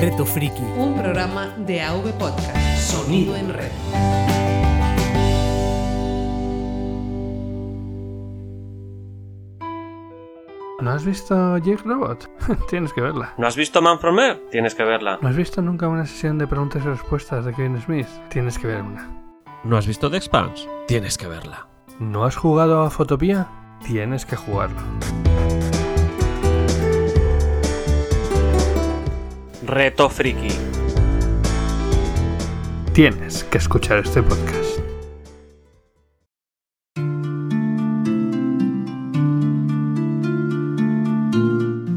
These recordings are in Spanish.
Reto Friki. Un programa de AV Podcast. Sonido en red. ¿No has visto Jake Robot? Tienes que verla. ¿No has visto Man from Earth? Tienes que verla. ¿No has visto nunca una sesión de preguntas y respuestas de Kevin Smith? Tienes que ver una. ¿No has visto The Expanse? Tienes que verla. ¿No has jugado a Fotopía? Tienes que jugarlo. Reto Friki. Tienes que escuchar este podcast.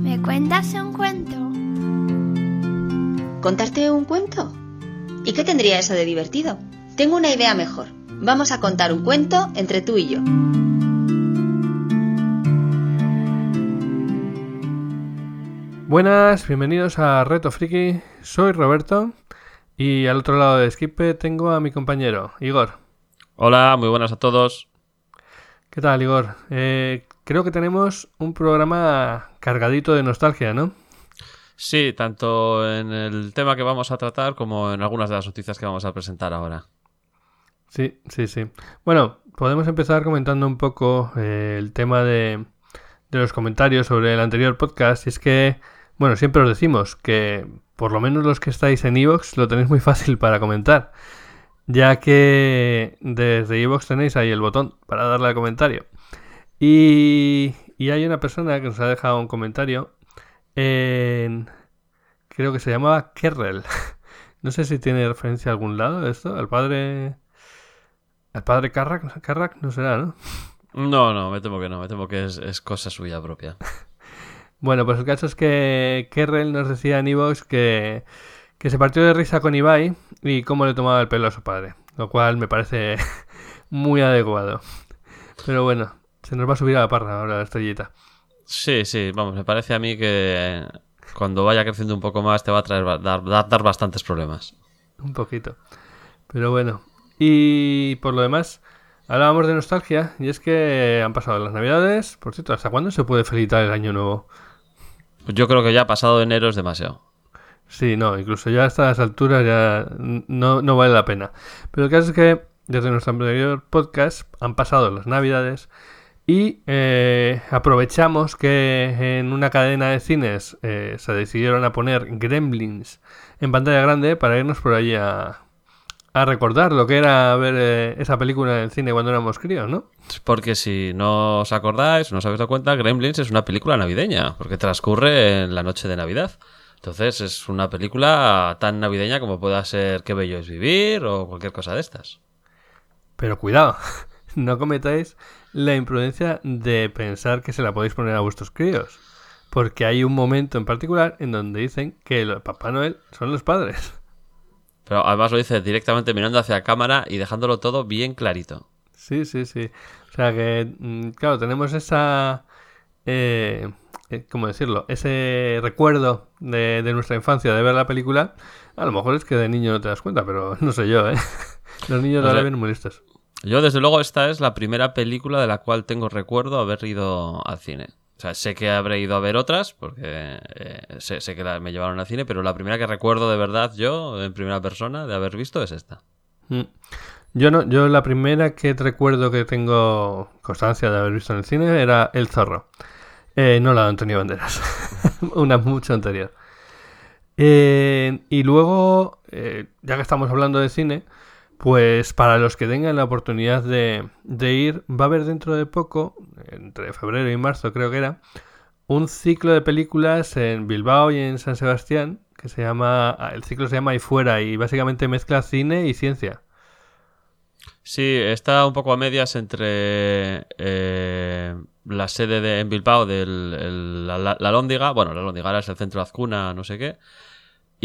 ¿Me cuentas un cuento? ¿Contarte un cuento? ¿Y qué tendría eso de divertido? Tengo una idea mejor. Vamos a contar un cuento entre tú y yo. Buenas, bienvenidos a Reto Friki. Soy Roberto y al otro lado de Skipe tengo a mi compañero Igor. Hola, muy buenas a todos. ¿Qué tal, Igor? Eh, creo que tenemos un programa cargadito de nostalgia, ¿no? Sí, tanto en el tema que vamos a tratar como en algunas de las noticias que vamos a presentar ahora. Sí, sí, sí. Bueno, podemos empezar comentando un poco eh, el tema de, de los comentarios sobre el anterior podcast. Y es que, bueno, siempre os decimos que por lo menos los que estáis en Evox lo tenéis muy fácil para comentar. Ya que desde Evox tenéis ahí el botón para darle al comentario. Y, y hay una persona que nos ha dejado un comentario en... Creo que se llamaba Kerrel. No sé si tiene referencia a algún lado esto. Al padre... Al padre Carrack, Carrack no será, ¿no? No, no, me temo que no, me temo que es, es cosa suya propia. Bueno, pues el caso es que Kerrel nos decía en Evox que, que se partió de risa con Ibai y cómo le tomaba el pelo a su padre. Lo cual me parece muy adecuado. Pero bueno, se nos va a subir a la parra ahora la estrellita. Sí, sí, vamos, me parece a mí que cuando vaya creciendo un poco más te va a traer, dar, dar, dar bastantes problemas. Un poquito. Pero bueno. Y por lo demás, hablábamos de nostalgia y es que han pasado las navidades. Por cierto, ¿hasta cuándo se puede felicitar el año nuevo? Yo creo que ya pasado enero es demasiado. Sí, no, incluso ya a estas alturas ya no, no vale la pena. Pero el caso es que desde nuestro anterior podcast han pasado las navidades y eh, aprovechamos que en una cadena de cines eh, se decidieron a poner Gremlins en pantalla grande para irnos por allí a, a recordar lo que era ver eh, esa película en el cine cuando éramos críos, ¿no? Porque si no os acordáis, no os habéis dado cuenta, Gremlins es una película navideña, porque transcurre en la noche de Navidad. Entonces es una película tan navideña como pueda ser Qué bello es vivir o cualquier cosa de estas. Pero cuidado, no cometáis la imprudencia de pensar que se la podéis poner a vuestros críos. Porque hay un momento en particular en donde dicen que el Papá Noel son los padres. Pero además lo dice directamente mirando hacia cámara y dejándolo todo bien clarito. Sí, sí, sí. O sea que, mm, claro, tenemos esa... Eh, eh, ¿Cómo decirlo? Ese recuerdo de, de nuestra infancia de ver la película. A lo mejor es que de niño no te das cuenta, pero no sé yo, ¿eh? Los niños ahora vienen muy listos. Yo, desde luego, esta es la primera película de la cual tengo recuerdo haber ido al cine. Sea, sé que habré ido a ver otras, porque eh, sé, que me llevaron al cine, pero la primera que recuerdo de verdad yo, en primera persona, de haber visto es esta. Mm. Yo no, yo la primera que recuerdo que tengo constancia de haber visto en el cine era El Zorro. Eh, no la de Antonio Banderas. Una mucho anterior. Eh, y luego, eh, ya que estamos hablando de cine, pues para los que tengan la oportunidad de, de ir, va a haber dentro de poco, entre febrero y marzo creo que era, un ciclo de películas en Bilbao y en San Sebastián que se llama, el ciclo se llama Ahí Fuera y básicamente mezcla cine y ciencia. Sí, está un poco a medias entre eh, la sede de, en Bilbao de la, la, Lóndiga, bueno, la Lóndiga ahora es el centro Azcuna, no sé qué,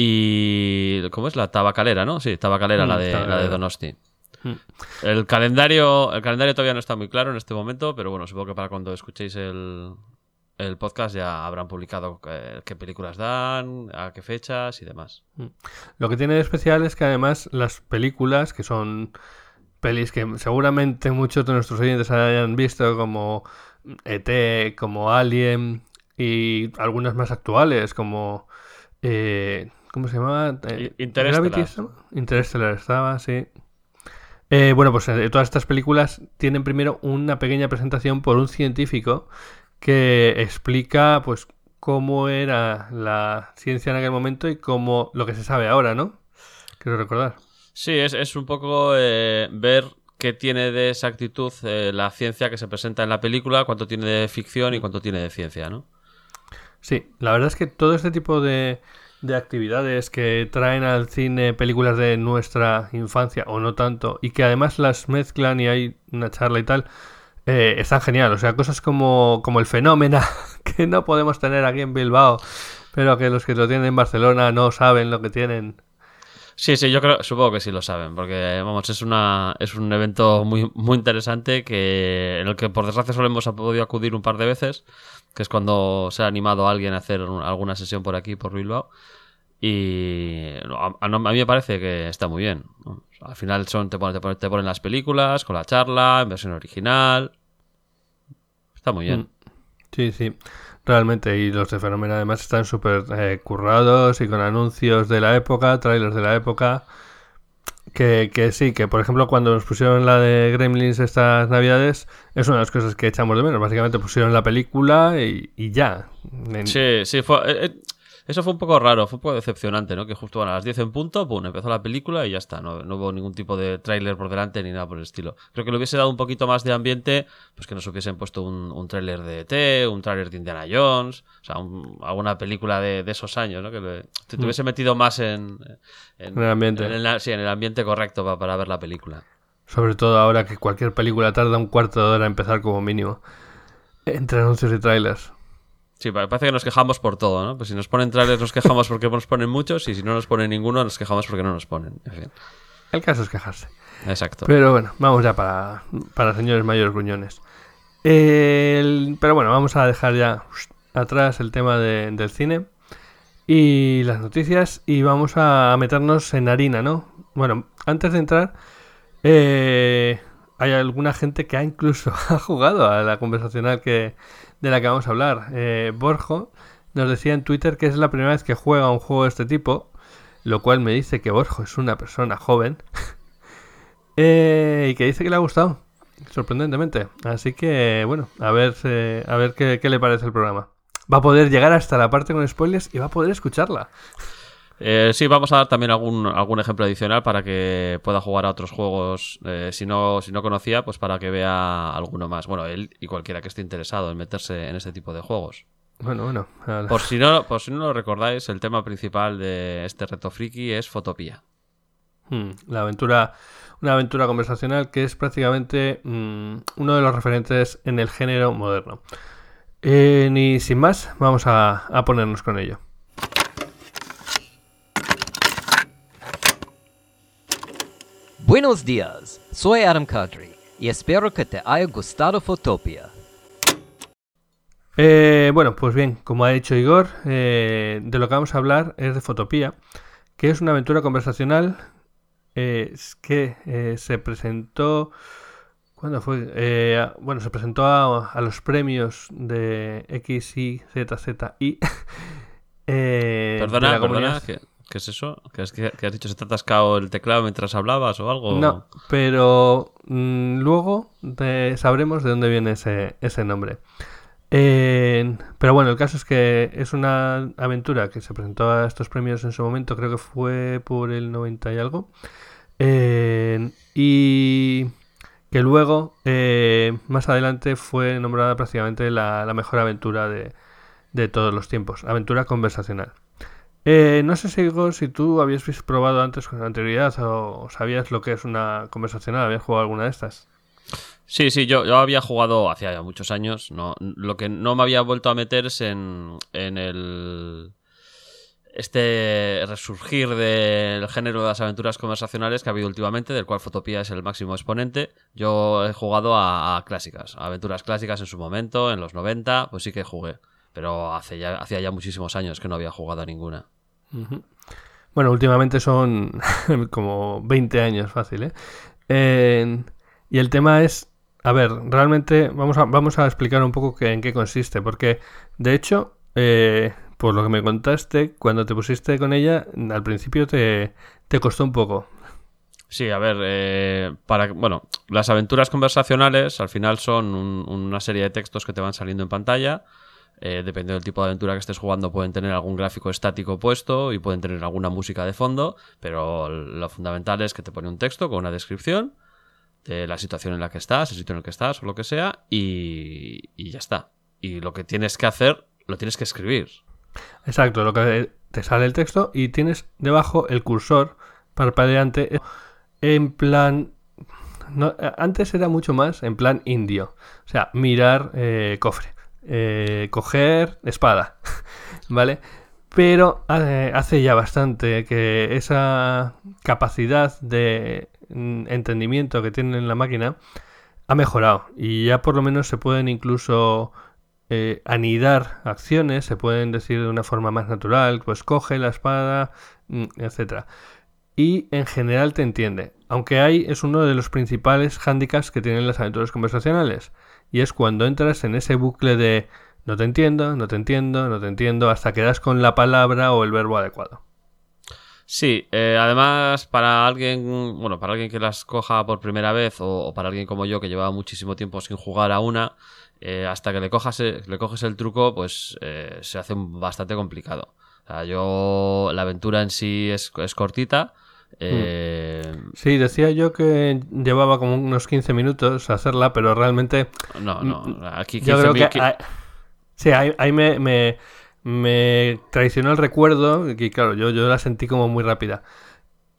y... ¿Cómo es? La Tabacalera, ¿no? Sí, Tabacalera, Mm, la, de, la de. Donosti. Mm. El calendario, el calendario todavía no está muy claro en este momento, pero bueno, supongo que para cuando escuchéis el, el podcast ya habrán publicado eh, qué películas dan, a qué fechas y demás. Lo que tiene de especial es que además las películas, que son pelis que seguramente muchos de nuestros oyentes hayan visto, como ET, como Alien, y algunas más actuales, como... eh, ¿Cómo se llamaba? Eh, Interestelar. Interestelar estaba, sí. Eh, bueno, pues eh, todas estas películas tienen primero una pequeña presentación por un científico que explica, pues, cómo era la ciencia en aquel momento y cómo lo que se sabe ahora, ¿no? Quiero recordar. Sí, es, es un poco eh, ver qué tiene de exactitud eh, la ciencia que se presenta en la película, cuánto tiene de ficción y cuánto tiene de ciencia, ¿no? Sí, la verdad es que todo este tipo de, de actividades que traen al cine películas de nuestra infancia o no tanto y que además las mezclan y hay una charla y tal, eh, están genial. O sea, cosas como, como el fenómeno que no podemos tener aquí en Bilbao, pero que los que lo tienen en Barcelona no saben lo que tienen. Sí, sí, yo creo, supongo que sí lo saben, porque vamos, es una, es un evento muy, muy interesante que, en el que por desgracia solo hemos podido acudir un par de veces, que es cuando se ha animado a alguien a hacer un- alguna sesión por aquí, por Bilbao. Y a, a- mí me parece que está muy bien. Al final son, te, ponen, te, ponen, te ponen las películas, con la charla, en versión original. Está muy bien. Mm. Sí, sí, realmente. Y los de Fenómeno además están súper eh, currados y con anuncios de la época, trailers de la época. Que, que sí, que por ejemplo cuando nos pusieron la de Gremlins estas navidades, es una de las cosas que echamos de menos. Básicamente pusieron la película y, ya. Sí, sí, fue, eh, eh, eso fue un poco raro, fue un poco decepcionante, ¿no? Que justo bueno, a las 10 en punto, pum, empezó la película y ya está, no, no hubo ningún tipo de tráiler por delante ni nada por el estilo. Creo que le hubiese dado un poquito más de ambiente, pues que nos hubiesen puesto un, un tráiler de ET, un tráiler de Indiana Jones, o sea, un- alguna película de, de esos años, ¿no? Que le- te, te hubiese metido más en, en, En el ambiente. en sí, en el ambiente correcto pa- para ver la película. Sobre todo ahora que cualquier película tarda un cuarto de hora en empezar como mínimo. Entre anuncios y trailers. Sí, pa- parece que nos quejamos por todo, ¿no? Pues si nos ponen trailers nos quejamos porque nos ponen muchos y si no nos ponen ninguno nos quejamos porque no nos ponen. En fin, El caso es quejarse. exacto. Pero bueno, vamos ya para, para señores mayores gruñones. El- pero bueno, vamos a dejar ya atrás el tema de- del cine y las noticias y vamos a meternos en harina, ¿no? Bueno, antes de entrar, eh, hay alguna gente que ha incluso ha jugado a la conversacional que, de la que vamos a hablar. Eh, Borjo nos decía en Twitter que es la primera vez que juega un juego de este tipo, lo cual me dice que Borjo es una persona joven. Eh, y que dice que le ha gustado, sorprendentemente. Así que, bueno, a ver, eh, a ver qué, qué le parece el programa. Va a poder llegar hasta la parte con spoilers y va a poder escucharla. Eh, sí, vamos a dar también algún, algún ejemplo adicional para que pueda jugar a otros juegos. eh, si, no, si no conocía, pues para que vea alguno más. Bueno, él y cualquiera que esté interesado en meterse en este tipo de juegos. Bueno, bueno. Por si no, por si no lo recordáis, el tema principal de este reto friki es Fotopía. Hmm, la aventura, una aventura conversacional que es prácticamente mm, uno de los referentes en el género moderno. Eh, ni sin más, vamos a, a ponernos con ello. Buenos días, soy Adam Kadri y espero que te haya gustado Fotopia. Eh, bueno, pues bien, como ha dicho Igor, eh, de lo que vamos a hablar es de Fotopía, que es una aventura conversacional eh, es que eh, se presentó... ¿Cuándo fue? Eh, a- bueno, se presentó a, a los premios de X, Y, Z, Z, I. eh, de Perdona, la perdona, ¿qué, qué es eso? ¿Que, es que, has dicho se te ha atascado el teclado mientras hablabas o algo? No, pero mm, luego sabremos de dónde viene ese, ese nombre. Pero bueno, el caso es que es una aventura que se presentó a estos premios en su momento, creo que fue por el 90 y algo. Y que luego, eh, más adelante, fue nombrada prácticamente la, la mejor aventura de, de todos los tiempos. Aventura conversacional. Eh, no sé si, si tú habías probado antes con anterioridad o sabías lo que es una conversacional, habías jugado alguna de estas. Sí, sí, yo, yo había jugado ya muchos años. No, lo que no me había vuelto a meter es en, en el. Este resurgir del género de las aventuras conversacionales que ha habido últimamente, del cual Fotopía es el máximo exponente. Yo he jugado a, a clásicas, a aventuras clásicas en su momento, en los 90, pues sí que jugué. Pero hace ya, hacía ya muchísimos años que no había jugado a ninguna. Bueno, últimamente son como 20 años fácil, ¿eh? Y el tema es, a ver, realmente vamos a, vamos a explicar un poco qué- en qué consiste, porque de hecho, eh, por lo que me contaste, cuando te pusiste con ella, al principio te, te costó un poco. Sí, a ver, eh, para bueno, las aventuras conversacionales al final son un- una serie de textos que te van saliendo en pantalla. Eh, dependiendo del tipo de aventura que estés jugando, pueden tener algún gráfico estático puesto y pueden tener alguna música de fondo, pero lo fundamental es que te pone un texto con una descripción de la situación en la que estás, el sitio en el que estás o lo que sea, y, ya está. Y lo que tienes que hacer, lo tienes que escribir. Exacto, lo que te sale el texto y tienes debajo el cursor parpadeante en plan... antes era mucho más en plan indio. O sea, mirar eh, cofre. Eh, coger espada. ¿Vale? Pero hace ya bastante que esa capacidad de mm, entendimiento que tiene la máquina ha mejorado. Y ya por lo menos se pueden incluso eh, anidar acciones, se pueden decir de una forma más natural, pues coge la espada, mm, etcétera. Y en general te entiende. Aunque hay, es uno de los principales hándicaps que tienen las aventuras conversacionales. Y es cuando entras en ese bucle de no te entiendo, no te entiendo, no te entiendo, hasta que das con la palabra o el verbo adecuado. Sí, eh, además para alguien, bueno, para alguien que las coja por primera vez o, para alguien como yo que llevaba muchísimo tiempo sin jugar a una, eh, hasta que le cojas, eh, le coges el truco, pues se hace bastante complicado. O sea, yo la aventura en sí es cortita. Eh, Sí, decía yo que llevaba como unos 15 minutos hacerla, pero realmente No, no, aquí Mm, Yo creo 15.000 que... ahí- sí, ahí, ahí me, me, me traicionó el recuerdo y claro, yo, yo la sentí como muy rápida.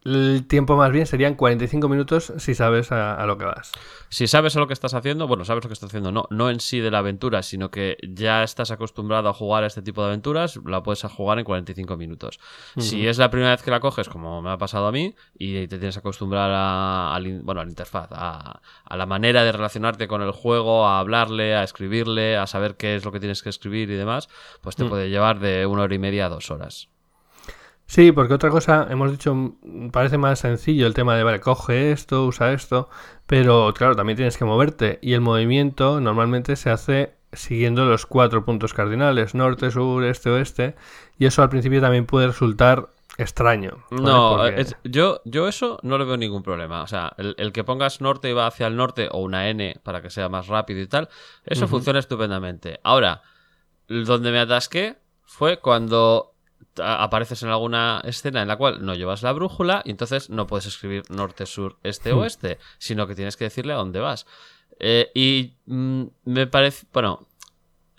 El tiempo más bien serían 45 minutos si sabes a, a lo que vas. Si sabes a lo que estás haciendo, bueno, sabes lo que estás haciendo, no, no en sí de la aventura, sino que ya estás acostumbrado a jugar a este tipo de aventuras, la puedes jugar en 45 minutos. Si es la primera vez que la coges, como me ha pasado a mí, y te tienes que acostumbrar a, bueno, a la interfaz, a, a la manera de relacionarte con el juego, a hablarle, a escribirle, a saber qué es lo que tienes que escribir y demás, pues te puede llevar de una hora y media a dos horas. Sí, porque otra cosa, hemos dicho, parece más sencillo el tema de, vale, coge esto, usa esto, pero claro, también tienes que moverte y el movimiento normalmente se hace siguiendo los cuatro puntos cardinales, norte, sur, este, oeste, y eso al principio también puede resultar extraño. ¿vale? No, Porque- es- yo, yo eso no le veo ningún problema. O sea, el, el que pongas norte y va hacia el norte o una N para que sea más rápido y tal, eso funciona estupendamente. Ahora, donde me atasqué fue cuando apareces en alguna escena en la cual no llevas la brújula y entonces no puedes escribir norte, sur, este, oeste, sino que tienes que decirle a dónde vas. Eh, y mm, me parece, bueno,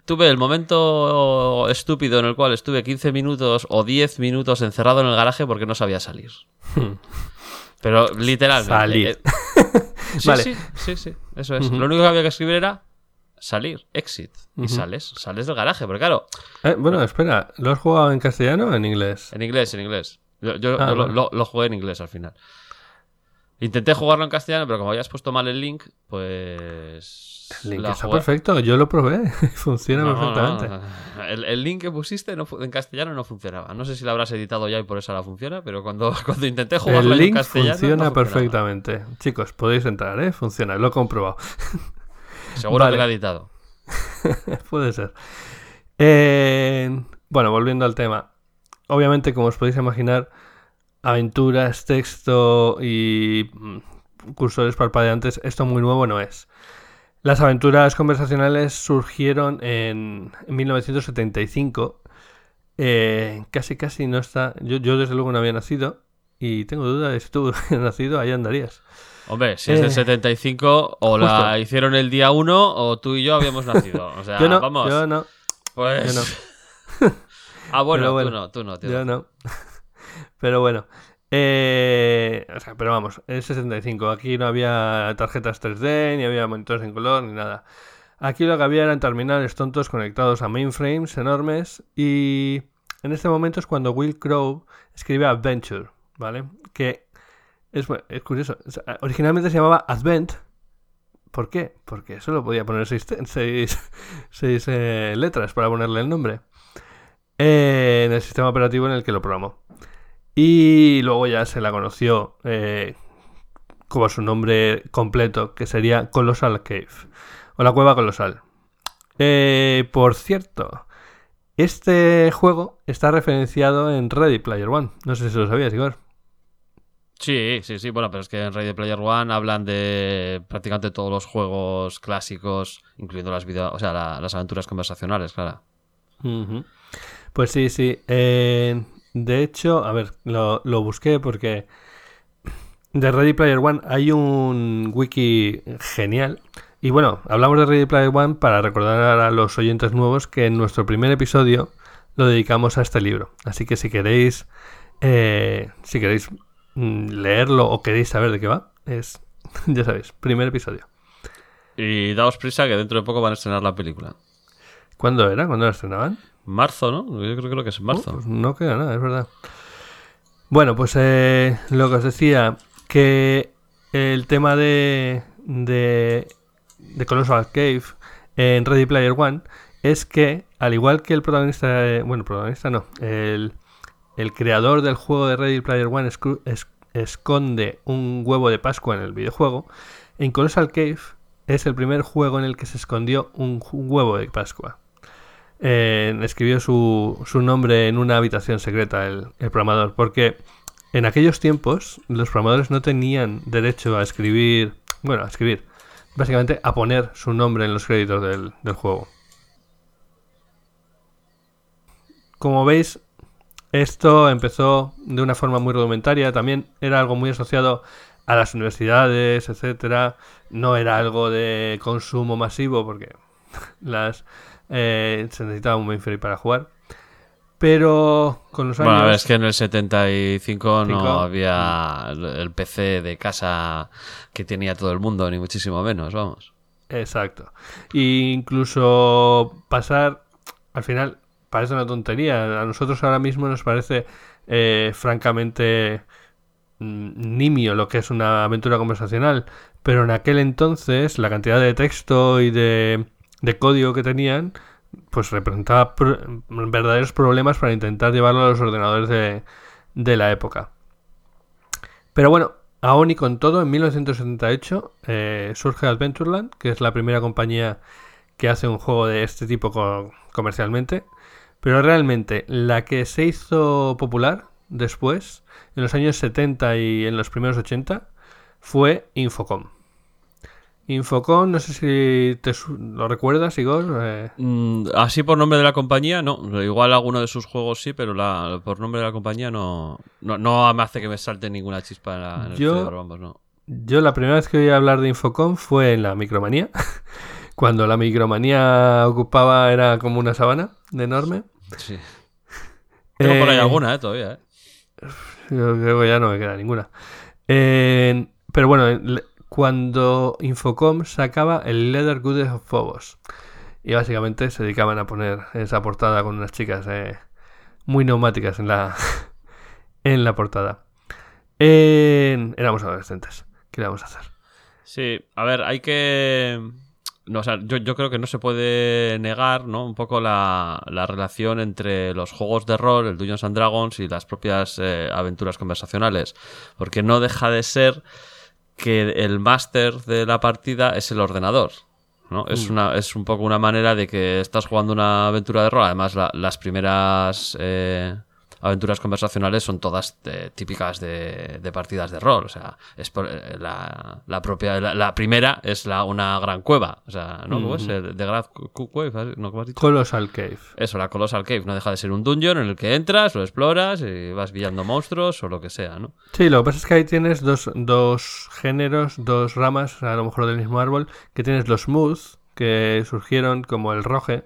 tuve el momento estúpido en el cual estuve 15 minutos o 10 minutos encerrado en el garaje porque no sabía salir. Pero literalmente. Salir. eh, sí, Vale. sí, sí, sí, eso es. Lo único que había que escribir era salir, exit. Y sales, sales del garaje, porque claro, Eh, bueno, espera, ¿lo has jugado en castellano o en inglés? en inglés, en inglés. Yo, yo- Ah, yo lo, lo- lo jugué en inglés al final. Intenté jugarlo en castellano, pero como habías puesto mal el link, pues. El link la está jugué- perfecto, yo lo probé, funciona No, perfectamente. no. El, el link que pusiste en castellano no funcionaba. No sé si lo habrás editado ya y por eso ahora funciona, pero cuando, cuando intenté jugarlo El en link castellano. funciona no funcionaba. perfectamente. Chicos, podéis entrar, ¿eh? Funciona, lo he comprobado. Seguro Vale. que lo ha editado. Puede ser. Eh, bueno, volviendo al tema. Obviamente, como os podéis imaginar, aventuras, texto y mm, cursores parpadeantes, esto muy nuevo no es. Las aventuras conversacionales surgieron en, en 1975. Eh, casi, casi no está. Yo, yo, desde luego, no había nacido. Y tengo duda de si tú hubieras nacido, ahí andarías. Hombre, si es del Eh, 75, o la hicieron el día 1 o tú y yo habíamos nacido. O sea, yo no, vamos. yo no. pues. yo no. ah, bueno, bueno, tú no, tú no, tío. Yo no. Pero bueno. Eh, o sea, pero vamos, es 65. Aquí no había tarjetas 3D, ni había monitores en color, ni nada. Aquí lo que había eran terminales tontos conectados a mainframes enormes. Y en este momento es cuando Will Crow escribe Adventure, ¿vale? Que es, curioso. Originalmente se llamaba Advent. ¿Por qué? Porque solo podía poner seis, eh, letras para ponerle el nombre eh, en el sistema operativo en el que lo programó. Y luego ya se la conoció eh, como su nombre completo, que sería Colossal Cave, o la cueva colosal. Eh, por cierto, Este juego está referenciado en Ready Player One. No sé si lo sabías, Igor. Sí, sí, sí. Bueno, pero es que en Ready Player One hablan de prácticamente todos los juegos clásicos, incluyendo las video, o sea, la- las aventuras conversacionales, claro. Pues sí, sí. Eh, de hecho, a ver, lo, lo busqué porque de Ready Player One hay un wiki genial. Y bueno, hablamos de Ready Player One para recordar a los oyentes nuevos que en nuestro primer episodio lo dedicamos a este libro. Así que si queréis, eh, si queréis leerlo o queréis saber de qué va, es, ya sabéis, primer episodio. Y daos prisa que dentro de poco van a estrenar la película. ¿Cuándo era? ¿Cuándo la estrenaban? Marzo, ¿no? Yo creo, creo que es en marzo. Oh, pues no queda nada, es verdad. Bueno, pues eh, lo que os decía, que el tema de, de, de Colossal Cave en Ready Player One es que, al igual que el protagonista, bueno, protagonista no, el, el creador del juego de Ready Player One es- esconde un huevo de Pascua en el videojuego, en Colossal Cave es el primer juego en el que se escondió un, huevo de Pascua. Escribió su, su nombre en una habitación secreta el, el programador, porque en aquellos tiempos los programadores no tenían derecho a escribir, bueno, a escribir, básicamente a poner su nombre en los créditos del, del juego. Como veis, esto empezó de una forma muy rudimentaria, también era algo muy asociado a las universidades, etcétera. No era algo de consumo masivo porque las eh, se necesitaba un mainframe para jugar. Pero con los años Bueno, a ver, es que en el 75 Cinco. no había el- el PC de casa que tenía todo el mundo, ni muchísimo menos, vamos. Exacto. E incluso pasar, al final, parece una tontería. A nosotros ahora mismo nos parece eh, francamente mm, nimio lo que es una aventura conversacional. Pero en aquel entonces la cantidad de texto y de, código que tenían, pues representaba pro- verdaderos problemas para intentar llevarlo a los ordenadores de, la época. Pero bueno, aún y con todo, en 1978 eh, surge Adventureland, que es la primera compañía que hace un juego de este tipo co- comercialmente. Pero realmente la que se hizo popular después, en los años 70 y en los primeros 80, fue Infocom. Infocom, no sé si te lo recuerdas, Igor. Eh, Mm, así por nombre de la compañía, no. Igual alguno de sus juegos sí, pero la, por nombre de la compañía no, no, no me hace que me salte ninguna chispa en, la, en el Yo- cerebro, vamos, no. Yo la primera vez que oí hablar de Infocom fue en la Micromanía, cuando la Micromanía ocupaba, era como una sabana de enorme. Sí. Tengo por ahí Eh, alguna, eh, todavía, eh. Yo creo que ya no me queda ninguna. Eh, pero bueno, cuando Infocom sacaba el Leather Goods of Phobos. Y básicamente se dedicaban a poner esa portada con unas chicas eh, muy neumáticas en la, en la portada. Éramos adolescentes. ¿Qué le vamos a hacer? Sí, a ver, hay que... No, o sea, yo, yo creo que no se puede negar, ¿no? Un poco la, la relación entre los juegos de rol, el Dungeons and Dragons y las propias eh, aventuras conversacionales. Porque no deja de ser que el máster de la partida es el ordenador. ¿no? Es, una, es un poco una manera de que estás jugando una aventura de rol. Además, la- las primeras eh, aventuras conversacionales son todas eh, típicas de, de partidas de rol. O sea, es por- eh, la, la propia. La, la primera es la, una gran cueva. O sea, ¿no? ¿Cómo es? El Cu- Cave, ¿no? ¿Cómo has dicho? Colossal Cave. Eso, la Colossal Cave. No deja de ser un dungeon en el que entras, lo exploras y vas pillando monstruos o lo que sea, ¿no? Sí, lo que pasa es que ahí tienes dos, dos géneros, dos ramas, a lo mejor del mismo árbol, que tienes los smooth, que surgieron como el eh,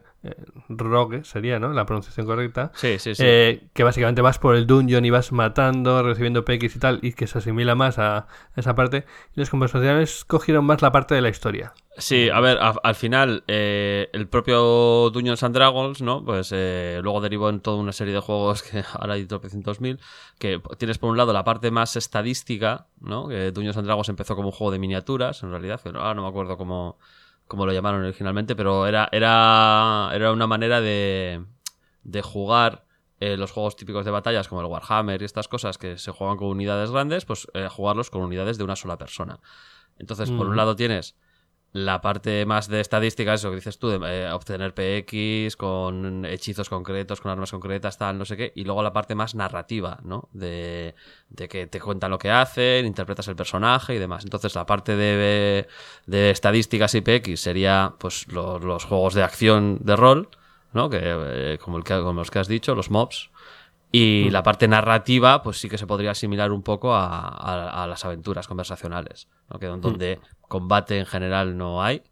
rogue sería, ¿no? La pronunciación correcta. Sí, sí, sí. eh, que básicamente vas por el dungeon y vas matando, recibiendo PX y tal, y que se asimila más a esa parte. Y los conversacionales cogieron más la parte de la historia. Sí, a ver, a- al final, eh, el propio Dungeons and Dragons, ¿no? Pues eh, luego derivó en toda una serie de juegos que ahora hay tropecientos mil, que tienes por un lado la parte más estadística, ¿no? Que Dungeons and Dragons empezó como un juego de miniaturas, en realidad, pero ahora no me acuerdo cómo, cómo lo llamaron originalmente, pero era, era, era una manera de, de jugar eh, los juegos típicos de batallas como el Warhammer y estas cosas que se juegan con unidades grandes, pues eh, jugarlos con unidades de una sola persona. Entonces, por un Ujú. lado tienes la parte más de estadística, eso que dices tú, de eh, obtener PX con hechizos concretos, con armas concretas, tal, no sé qué, y luego la parte más narrativa, ¿no? De, de que te cuentan lo que hacen, interpretas el personaje y demás. Entonces, la parte de, de estadísticas y PX sería, pues, lo- los juegos de acción de rol, ¿no? Que, eh, como, el que, como los que has dicho, los mobs. Y la parte narrativa, pues sí que se podría asimilar un poco a, a- a las aventuras conversacionales, ¿no? que donde combate en general no hay,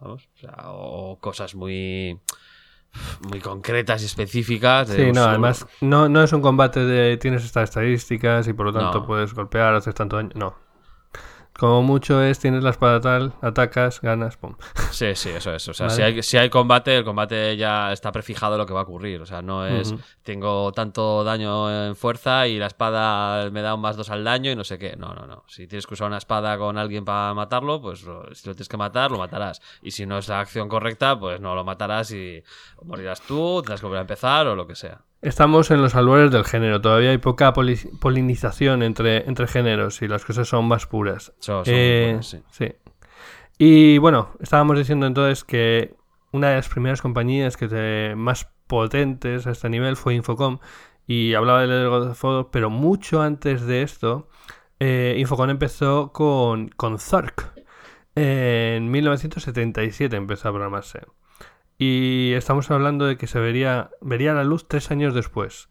vamos, o, sea, o cosas muy muy concretas y específicas. de Sí, no, además no, no es un combate de tienes estas estadísticas y por lo tanto No. puedes golpear, haces tanto daño. No. Como mucho es tienes la espada tal, atacas, ganas, pum. Sí, sí, eso es. O sea, Vale. si, hay, si hay combate, el combate ya está prefijado lo que va a ocurrir. O sea, no es tengo tanto daño en fuerza y la espada me da un más dos al daño y no sé qué. No, no, no. Si tienes que usar una espada con alguien para matarlo, pues si lo tienes que matar, lo matarás. Y si no es la acción correcta, pues no lo matarás y morirás tú, tendrás que volver a empezar o lo que sea. Estamos en los albores del género, todavía hay poca poli- polinización entre, entre géneros y las cosas son más puras. Son- son Eh, buenas, sí. sí. Y bueno, estábamos diciendo entonces que una de las primeras compañías que te- más potentes a este nivel fue Infocom y hablaba de God of War, pero mucho antes de esto, eh, Infocom empezó con, con Zork. En 1977 empezó a programarse. Y estamos hablando de que se vería, vería la luz tres años después.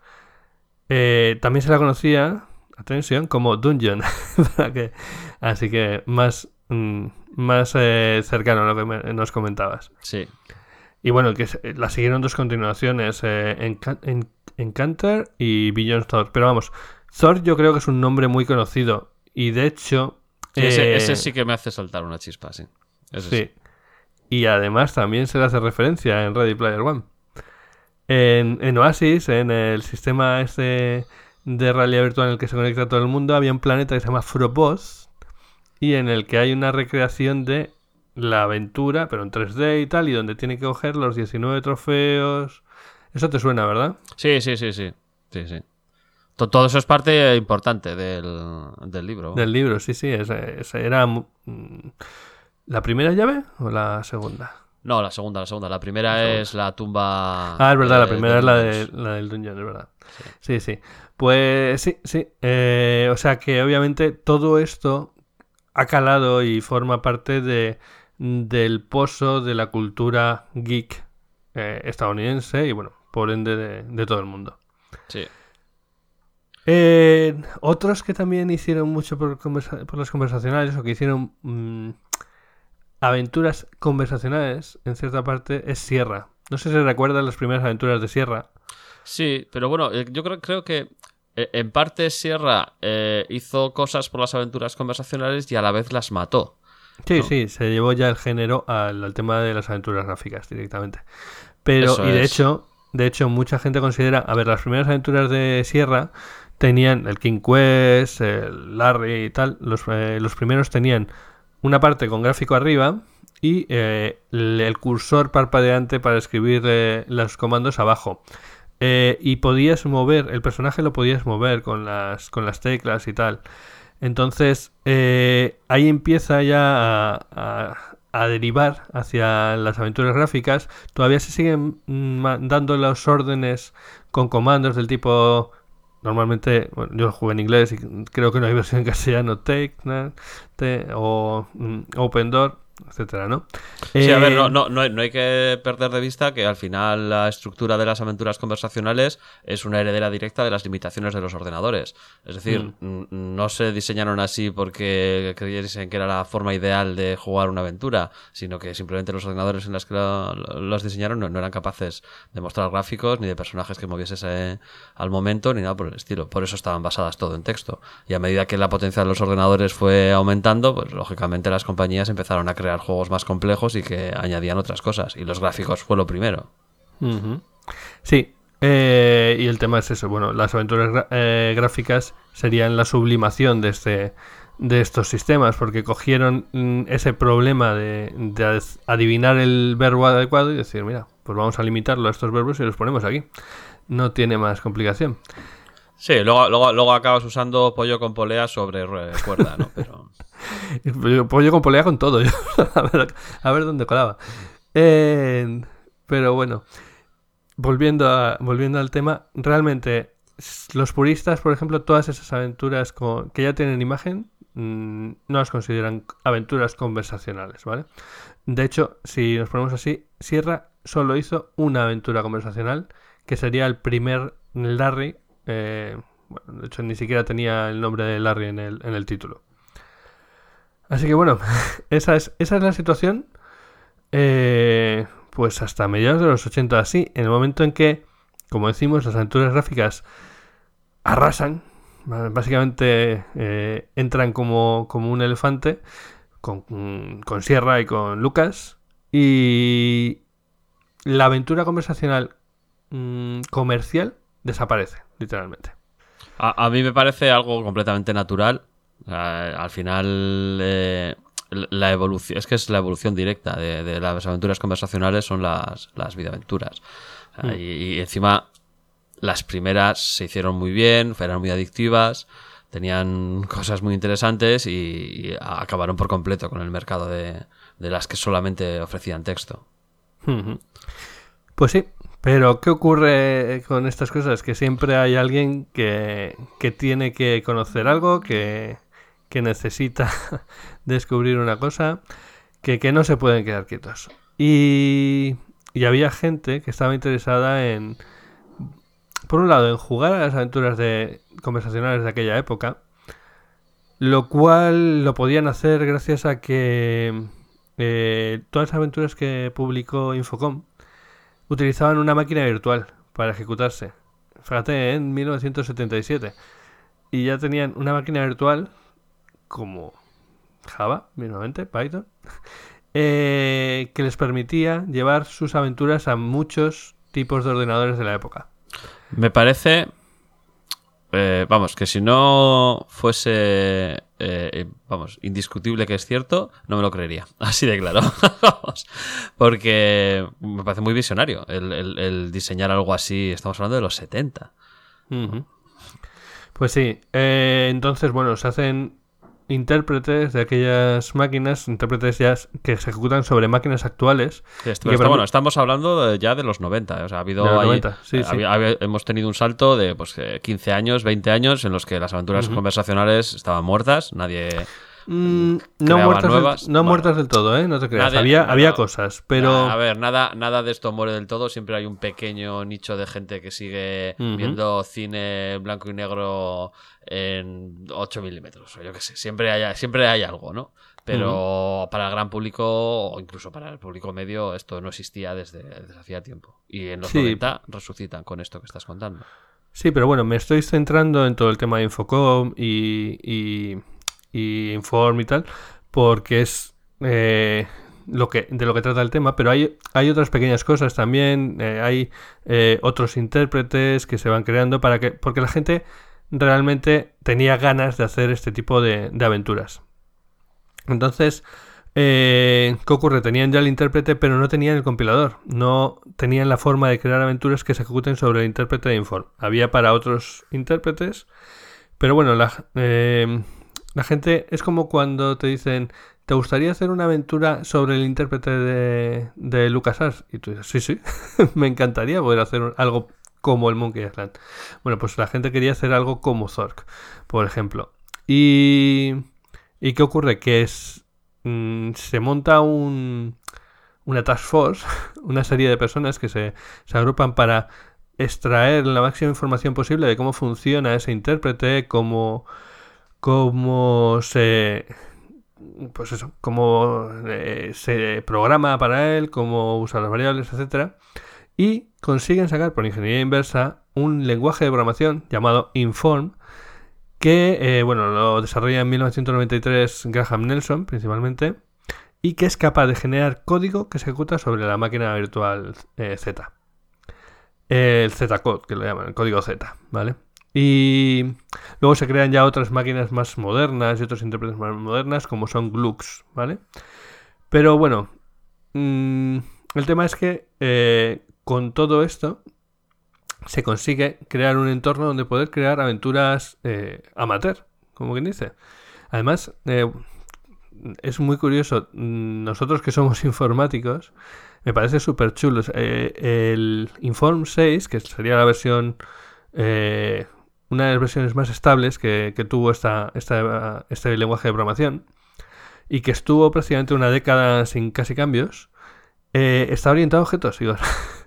Eh, también se la conocía, atención, como Dungeon. Que- así que más, mm, más eh, cercano a lo que me- nos comentabas. Sí. Y bueno, que se- la siguieron dos continuaciones, eh, En- Encounter y Beyond Thor. Pero vamos, Thor yo creo que es un nombre muy conocido. Y de hecho... Sí, ese, eh, ese sí que me hace saltar una chispa, sí. Ese Sí. Y además también se le hace referencia en Ready Player One. En, en Oasis, en el sistema este de realidad virtual en el que se conecta todo el mundo, había un planeta que se llama Frobos y en el que hay una recreación de la aventura, pero en 3D y tal, y donde tiene que coger los 19 trofeos. Eso te suena, ¿verdad? Sí, sí, sí, sí. sí, sí. To- Todo eso es parte importante del, del libro. Del libro, sí, sí. ese- ese era mm, la primera llave o la segunda. No, la segunda, la segunda. La primera La segunda. es la tumba. Ah, es verdad, la de- primera de es la, de, la del Dungeon, es verdad. Sí, sí. Pues sí, sí. Eh, o sea que obviamente todo esto ha calado y forma parte de, del pozo de la cultura geek eh, estadounidense y bueno, por ende de, de todo el mundo. Sí. Eh, otros que también hicieron mucho por, por las conversacionales o que hicieron mm, aventuras conversacionales en cierta parte es Sierra. No sé si recuerdan las primeras aventuras de Sierra. Sí, pero bueno, eh, yo creo, creo que eh, en parte Sierra eh, hizo cosas por las aventuras conversacionales y a la vez las mató. Sí, ¿no? sí, se llevó ya el género al, al tema de las aventuras gráficas directamente. Pero, Eso y de es. hecho, de hecho, mucha gente considera, a ver, las primeras aventuras de Sierra tenían el King Quest, el Larry y tal. Los, eh, los primeros tenían una parte con gráfico arriba y eh, el, cursor parpadeante para escribir eh, los comandos abajo. Eh, y podías mover, el personaje lo podías mover con las, con las teclas y tal. Entonces, ahí empieza ya a, a- a derivar hacia las aventuras gráficas. Todavía se siguen mm, dando las órdenes con comandos del tipo. Normalmente, bueno, yo jugué en inglés y creo que no hay versión en castellano, take, na- o mm, open door, etcétera, ¿no? Sí, a ver, Eh, no, no, no, hay, no hay que perder de vista que al final la estructura de las aventuras conversacionales es una heredera directa de las limitaciones de los ordenadores. Es decir, n- no se diseñaron así porque creyesen que era la forma ideal de jugar una aventura, sino que simplemente los ordenadores en los que los diseñaron no, no eran capaces de mostrar gráficos ni de personajes que movieses eh, al momento ni nada por el estilo. Por eso estaban basadas todo en texto. Y a medida que la potencia de los ordenadores fue aumentando, pues lógicamente las compañías empezaron a crear juegos más complejos y que añadían otras cosas. Y los gráficos fue lo primero. Sí, eh, y el tema es eso. Bueno, las aventuras eh, gráficas serían la sublimación de este de estos sistemas, porque cogieron mm, ese problema de, de ad- adivinar el verbo adecuado y decir, mira, pues vamos a limitarlo a estos verbos y los ponemos aquí. No tiene más complicación. Sí, luego, luego, luego acabas usando pollo con polea sobre eh, cuerda, ¿no? Pero... Pollo, con polea con todo. yo. a, ver, dónde colaba. Pero bueno, volviendo, a- volviendo al tema, realmente los puristas, por ejemplo, todas esas aventuras con- que ya tienen imagen, mm, no las consideran aventuras conversacionales, ¿vale? De hecho, si nos ponemos así, Sierra solo hizo una aventura conversacional, que sería el primer Larry. Eh, bueno, de hecho, ni siquiera tenía el nombre de Larry en el, en el título. Así que bueno, esa es, esa es la situación. eh, pues hasta mediados de los 80 así, en el momento en que, como decimos, las aventuras gráficas arrasan, básicamente eh, entran como, como un elefante con, con Sierra y con Lucas, y la aventura conversacional mm, comercial desaparece, literalmente. A, a mí me parece algo completamente natural. Sea, al final, eh, la evolución, es que es la evolución directa de, de las aventuras conversacionales son las, las videoaventuras. Mm. y, y encima, las primeras se hicieron muy bien, eran muy adictivas, tenían cosas muy interesantes y, y acabaron por completo con el mercado de, de las que solamente ofrecían texto. Pues sí, pero ¿qué ocurre con estas cosas? Que siempre hay alguien que, que tiene que conocer algo, que, que necesita descubrir una cosa, que, que no se pueden quedar quietos. Y, y había gente que estaba interesada en, por un lado, en jugar a las aventuras de conversacionales de aquella época, lo cual lo podían hacer gracias a que eh, todas las aventuras que publicó Infocom utilizaban una máquina virtual para ejecutarse. Fíjate, en 1977. Y ya tenían una máquina virtual como Java, mismamente, Python, eh, que les permitía llevar sus aventuras a muchos tipos de ordenadores de la época. Me parece. eh, vamos, que si no fuese. Eh, vamos, indiscutible que es cierto, no me lo creería. Así de claro. Porque me parece muy visionario el, diseñar algo así. Estamos hablando de los 70. Ujú. Pues sí, eh, entonces, bueno, se hacen intérpretes de aquellas máquinas, intérpretes ya que se ejecutan sobre máquinas actuales. Que esto- que bueno, estamos hablando de- ya de los 90. O sea, ha habido. De los ahí- 90, sí, eh, sí. hemos tenido un salto de pues, eh, 15 años, 20 años en los que las aventuras conversacionales estaban muertas. Nadie. Mm, no muertas, nuevas. del, no Bueno. muertas del todo, ¿eh? No te creas. Nadie- había, no, había cosas, pero... A ver, nada, nada de esto muere del todo. Siempre hay un pequeño nicho de gente que sigue viendo cine blanco y negro en 8 milímetros. O yo qué sé. Siempre hay, siempre hay algo, ¿no? Pero para el gran público, o incluso para el público medio, esto no existía desde, desde hacía tiempo. Y en los Sí. 90 resucitan con esto que estás contando. Sí, pero bueno, me estoy centrando en todo el tema de Infocom y, y, y Inform y tal, porque es eh, lo que, de lo que trata el tema, pero hay, hay otras pequeñas cosas también, eh, hay eh, otros intérpretes que se van creando para que, porque la gente realmente tenía ganas de hacer este tipo de, aventuras. Entonces, eh, ¿qué ocurre? Tenían ya el intérprete, pero no tenían el compilador. No tenían la forma de crear aventuras que se ejecuten sobre el intérprete de Inform. Había para otros intérpretes, pero bueno, la, la gente es como cuando te dicen, ¿te gustaría hacer una aventura sobre el intérprete de, de LucasArts? Y tú dices, sí, sí, me encantaría poder hacer algo como el Monkey Island. Bueno, pues la gente quería hacer algo como Zork, por ejemplo. Y, ¿y qué ocurre? Que es, mm, se monta un, una task force, una serie de personas que se, se agrupan para extraer la máxima información posible de cómo funciona ese intérprete, cómo, cómo se pues eso, cómo eh, se programa para él, cómo usa las variables, etcétera, y consiguen sacar por ingeniería inversa un lenguaje de programación llamado Inform que eh, bueno lo desarrolla en 1993 Graham Nelson principalmente y que es capaz de generar código que se ejecuta sobre la máquina virtual eh, Z. El Z-Code, que lo llaman, el código Z, ¿vale? Y luego se crean ya otras máquinas más modernas y otros intérpretes más modernas, como son Glux, ¿vale? Pero bueno, mm, el tema es que eh, con todo esto, se consigue crear un entorno donde poder crear aventuras eh, amateur, como quien dice. Además, eh, es muy curioso, mm, nosotros que somos informáticos, me parece súper chulo. Eh, el Inform 6, que sería la versión, eh, una de las versiones más estables que, que tuvo esta, esta, este lenguaje de programación, y que estuvo prácticamente una década sin casi cambios, eh, está orientado a objetos, Igor.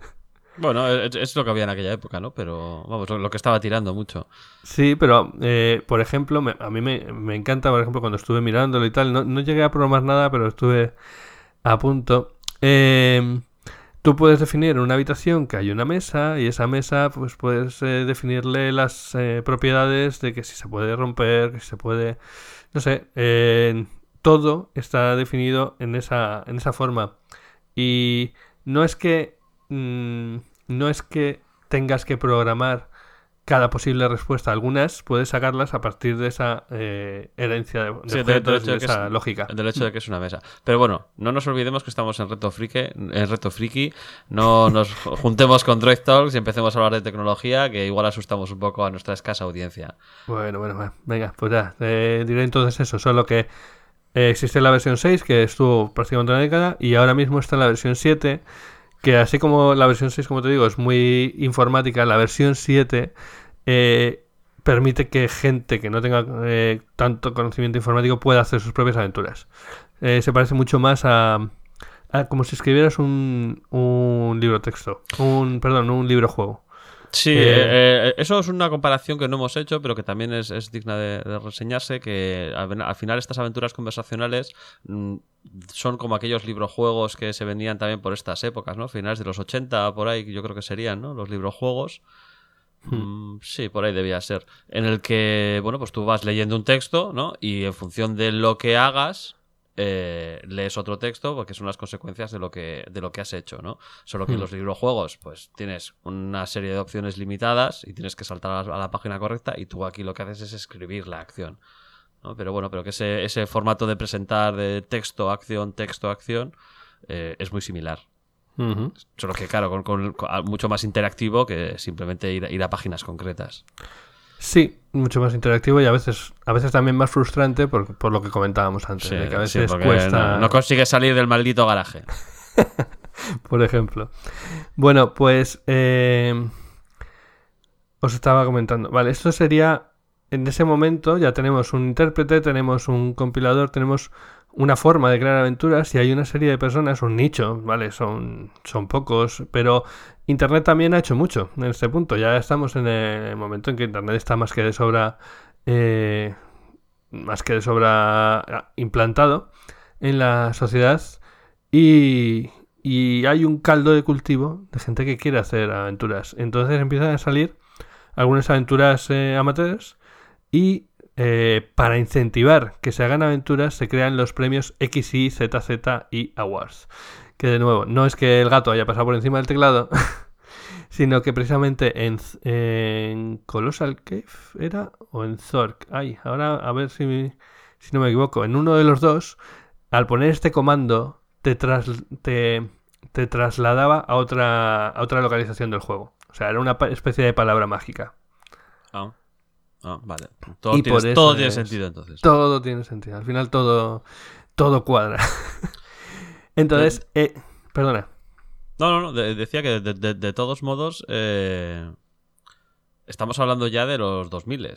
Bueno, es, es lo que había en aquella época, ¿no? Pero vamos, lo, lo que estaba tirando mucho. Sí, pero eh, por ejemplo, me- a mí me, me encanta, por ejemplo, cuando estuve mirándolo y tal, no, no llegué a programar nada, pero estuve a punto. Eh, tú puedes definir en una habitación que hay una mesa y esa mesa, pues puedes eh, definirle las eh, propiedades de que si se puede romper, que si se puede, no sé, eh, todo está definido en esa, en esa forma. Y no es que mm, no es que tengas que programar cada posible respuesta. Algunas puedes sacarlas a partir de esa eh, herencia de, de Sí, objetos esa es- lógica. Del hecho de que es una mesa. Pero bueno, no nos olvidemos que estamos en Reto Friki, en Reto Friki. No nos juntemos con Droid Talks y empecemos a hablar de tecnología, que igual asustamos un poco a nuestra escasa audiencia. Bueno, bueno, va, venga, pues ya, eh, diré entonces eso, solo que eh, existe la versión 6, que estuvo prácticamente una década, y ahora mismo está la versión 7, que así como la versión 6, como te digo, es muy informática, la versión 7 eh, permite que gente que no tenga eh, tanto conocimiento informático pueda hacer sus propias aventuras. Eh, se parece mucho más a, a como si escribieras un, un libro texto, un, perdón, un libro juego. Sí, Eh, eh, eh, eso es una comparación que no hemos hecho, pero que también es, es digna de, de reseñarse, que al, al final estas aventuras conversacionales mm, son como aquellos librojuegos que se vendían también por estas épocas, ¿no? Finales de los 80, por ahí, yo creo que serían, ¿no? Los librojuegos. Mm, sí, por ahí debía ser. En el que, bueno, pues tú vas leyendo un texto, ¿no? Y en función de lo que hagas, eh, lees otro texto, porque son las consecuencias de lo que, de lo que has hecho, ¿no? Solo que en Hmm. los librojuegos, pues tienes una serie de opciones limitadas y tienes que saltar a la, a la página correcta, y tú aquí lo que haces es escribir la acción. ¿no? Pero bueno, pero que ese, ese formato de presentar de texto, acción, texto, acción, eh, es muy similar. Ujú. Solo que, claro, con, con- con- a- mucho más interactivo que simplemente ir, a- ir a páginas concretas. Sí, mucho más interactivo y a veces, a veces también más frustrante por, por lo que comentábamos antes, Sí, de que a veces cuesta, no, no consigues salir del maldito garaje. por ejemplo. Bueno, pues eh, os estaba comentando. Vale, esto sería, en ese momento ya tenemos un intérprete, tenemos un compilador, tenemos una forma de crear aventuras y hay una serie de personas, un nicho, ¿vale? Son, son pocos, pero Internet también ha hecho mucho en este punto. Ya estamos en el momento en que Internet está más que de sobra, eh, más que de sobra ah, implantado en la sociedad y, y hay un caldo de cultivo de gente que quiere hacer aventuras. Entonces empiezan a salir algunas aventuras eh, amateurs y eh, para incentivar que se hagan aventuras se crean los premios XY, Awards. Que de nuevo, no es que el gato haya pasado por encima del teclado, sino que precisamente en, Colossal Cave era o en Zork. Ay, ahora a ver si, si no me equivoco. En uno de los dos, al poner este comando, te, tras- te, trasladaba a otra, localización del juego. O sea, era una especie de palabra mágica. Ah, Ah, vale. Todo, Y tiene, por eso todo tiene es- sentido entonces. Todo tiene sentido. Al final todo, todo cuadra. Entonces, eh, perdona. No, no, no. de- decía que de, de- de todos modos eh, estamos hablando ya de los 2000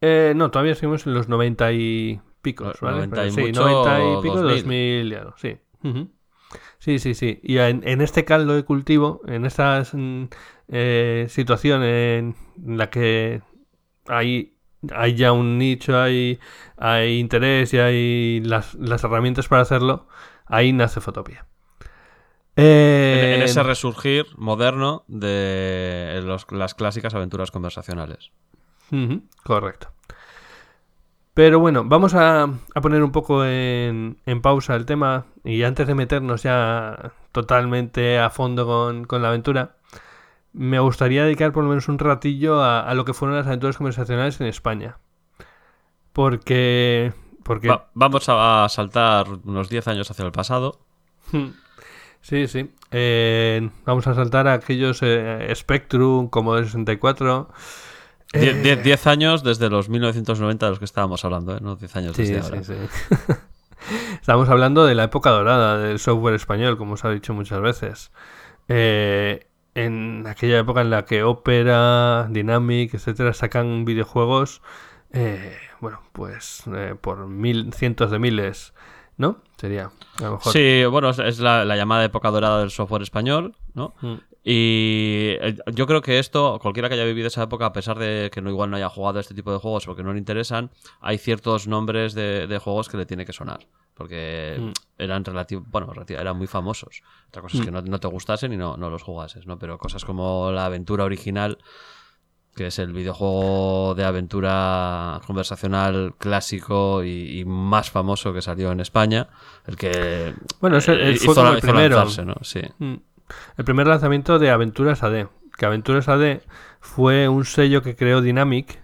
Eh, no, todavía seguimos en los 90 y picos, ¿vale? 90 y sí, mucho, 90 y pico, 2000. 2000, y algo, sí. Ujú. Sí, sí, sí. Y en, en este caldo de cultivo, en esta situación en la que hay, hay ya un nicho, hay, hay interés y hay las, las herramientas para hacerlo, ahí nace Fotopia. En, Eh, en ese resurgir moderno de los- las clásicas aventuras conversacionales. Correcto. Pero bueno, vamos a, a poner un poco en, en pausa el tema y antes de meternos ya totalmente a fondo con, con la aventura, me gustaría dedicar por lo menos un ratillo a, a lo que fueron las aventuras conversacionales en España. Porque... porque Va- vamos a, a saltar unos 10 años hacia el pasado. Sí, sí. Eh, vamos a saltar a aquellos eh, Spectrum, Commodore 64. Die- Eh, die- Diez años desde los 1990 de los que estábamos hablando, ¿eh? No diez años Sí, desde sí, ahora. sí. Estamos hablando de la época dorada del software español, como os ha dicho muchas veces. Eh, en aquella época en la que Opera, Dynamic, etcétera, sacan videojuegos, eh, bueno, pues eh, por mil, cientos de miles, ¿no? Sería, a lo mejor. Sí, bueno, es- la llamada época dorada del software español, ¿no? Mm. Y eh, yo creo que esto, cualquiera que haya vivido esa época, a pesar de que no igual no haya jugado a este tipo de juegos porque no le interesan, hay ciertos nombres de, de juegos que le tiene que sonar. Porque Mm. eran relativ- bueno, eran muy famosos. Otra cosa es que Mm. no, no te gustasen y no, no los jugases, ¿no? Pero cosas como la aventura original, que es el videojuego de aventura conversacional clásico y, y más famoso que salió en España, el que Bueno, fue como el hizo primero. lanzarse, ¿no? Sí. Mm. El primer lanzamiento de Aventuras AD. Que Aventuras AD fue un sello que creó Dynamic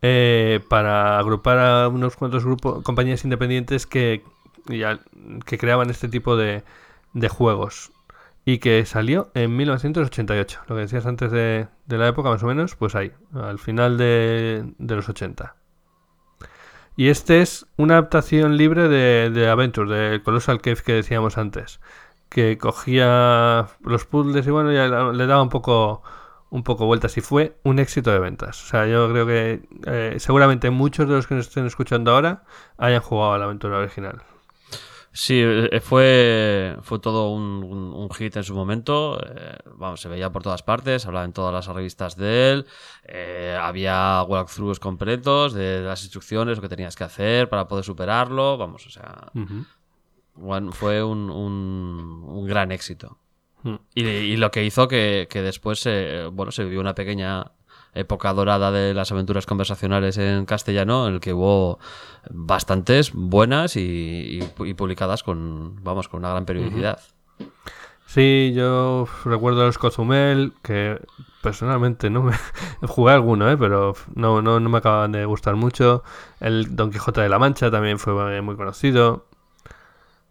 eh, para agrupar a unos cuantos grupos, compañías independientes que, ya- que creaban este tipo de, de juegos. Y que salió en 1988. Lo que decías antes de, de la época, más o menos, pues ahí, al final de, los 80. Y este es una adaptación libre de, de Adventure, de Colossal Cave que decíamos antes que cogía los puzzles y bueno, ya le daba un poco un poco vueltas y fue un éxito de ventas. O sea, yo creo que eh, seguramente muchos de los que nos estén escuchando ahora hayan jugado a la aventura original. Sí, eh, fue, fue todo un, un- un hit en su momento. eh, vamos, se veía por todas partes, hablaba en todas las revistas de él. eh, había walkthroughs completos de las instrucciones, lo que tenías que hacer para poder superarlo. Vamos, o sea, bueno, fue un, un- gran éxito. Mm. Y, y lo que hizo que, que después eh, bueno, se vivió una pequeña época dorada de las aventuras conversacionales en castellano, en el que hubo bastantes buenas y, y- y publicadas con, vamos, con una gran periodicidad. Sí, yo recuerdo los Cozumel, que personalmente no me jugué alguno, ¿eh? pero no, no, no me acaban de gustar mucho. El Don Quijote de la Mancha también fue muy conocido.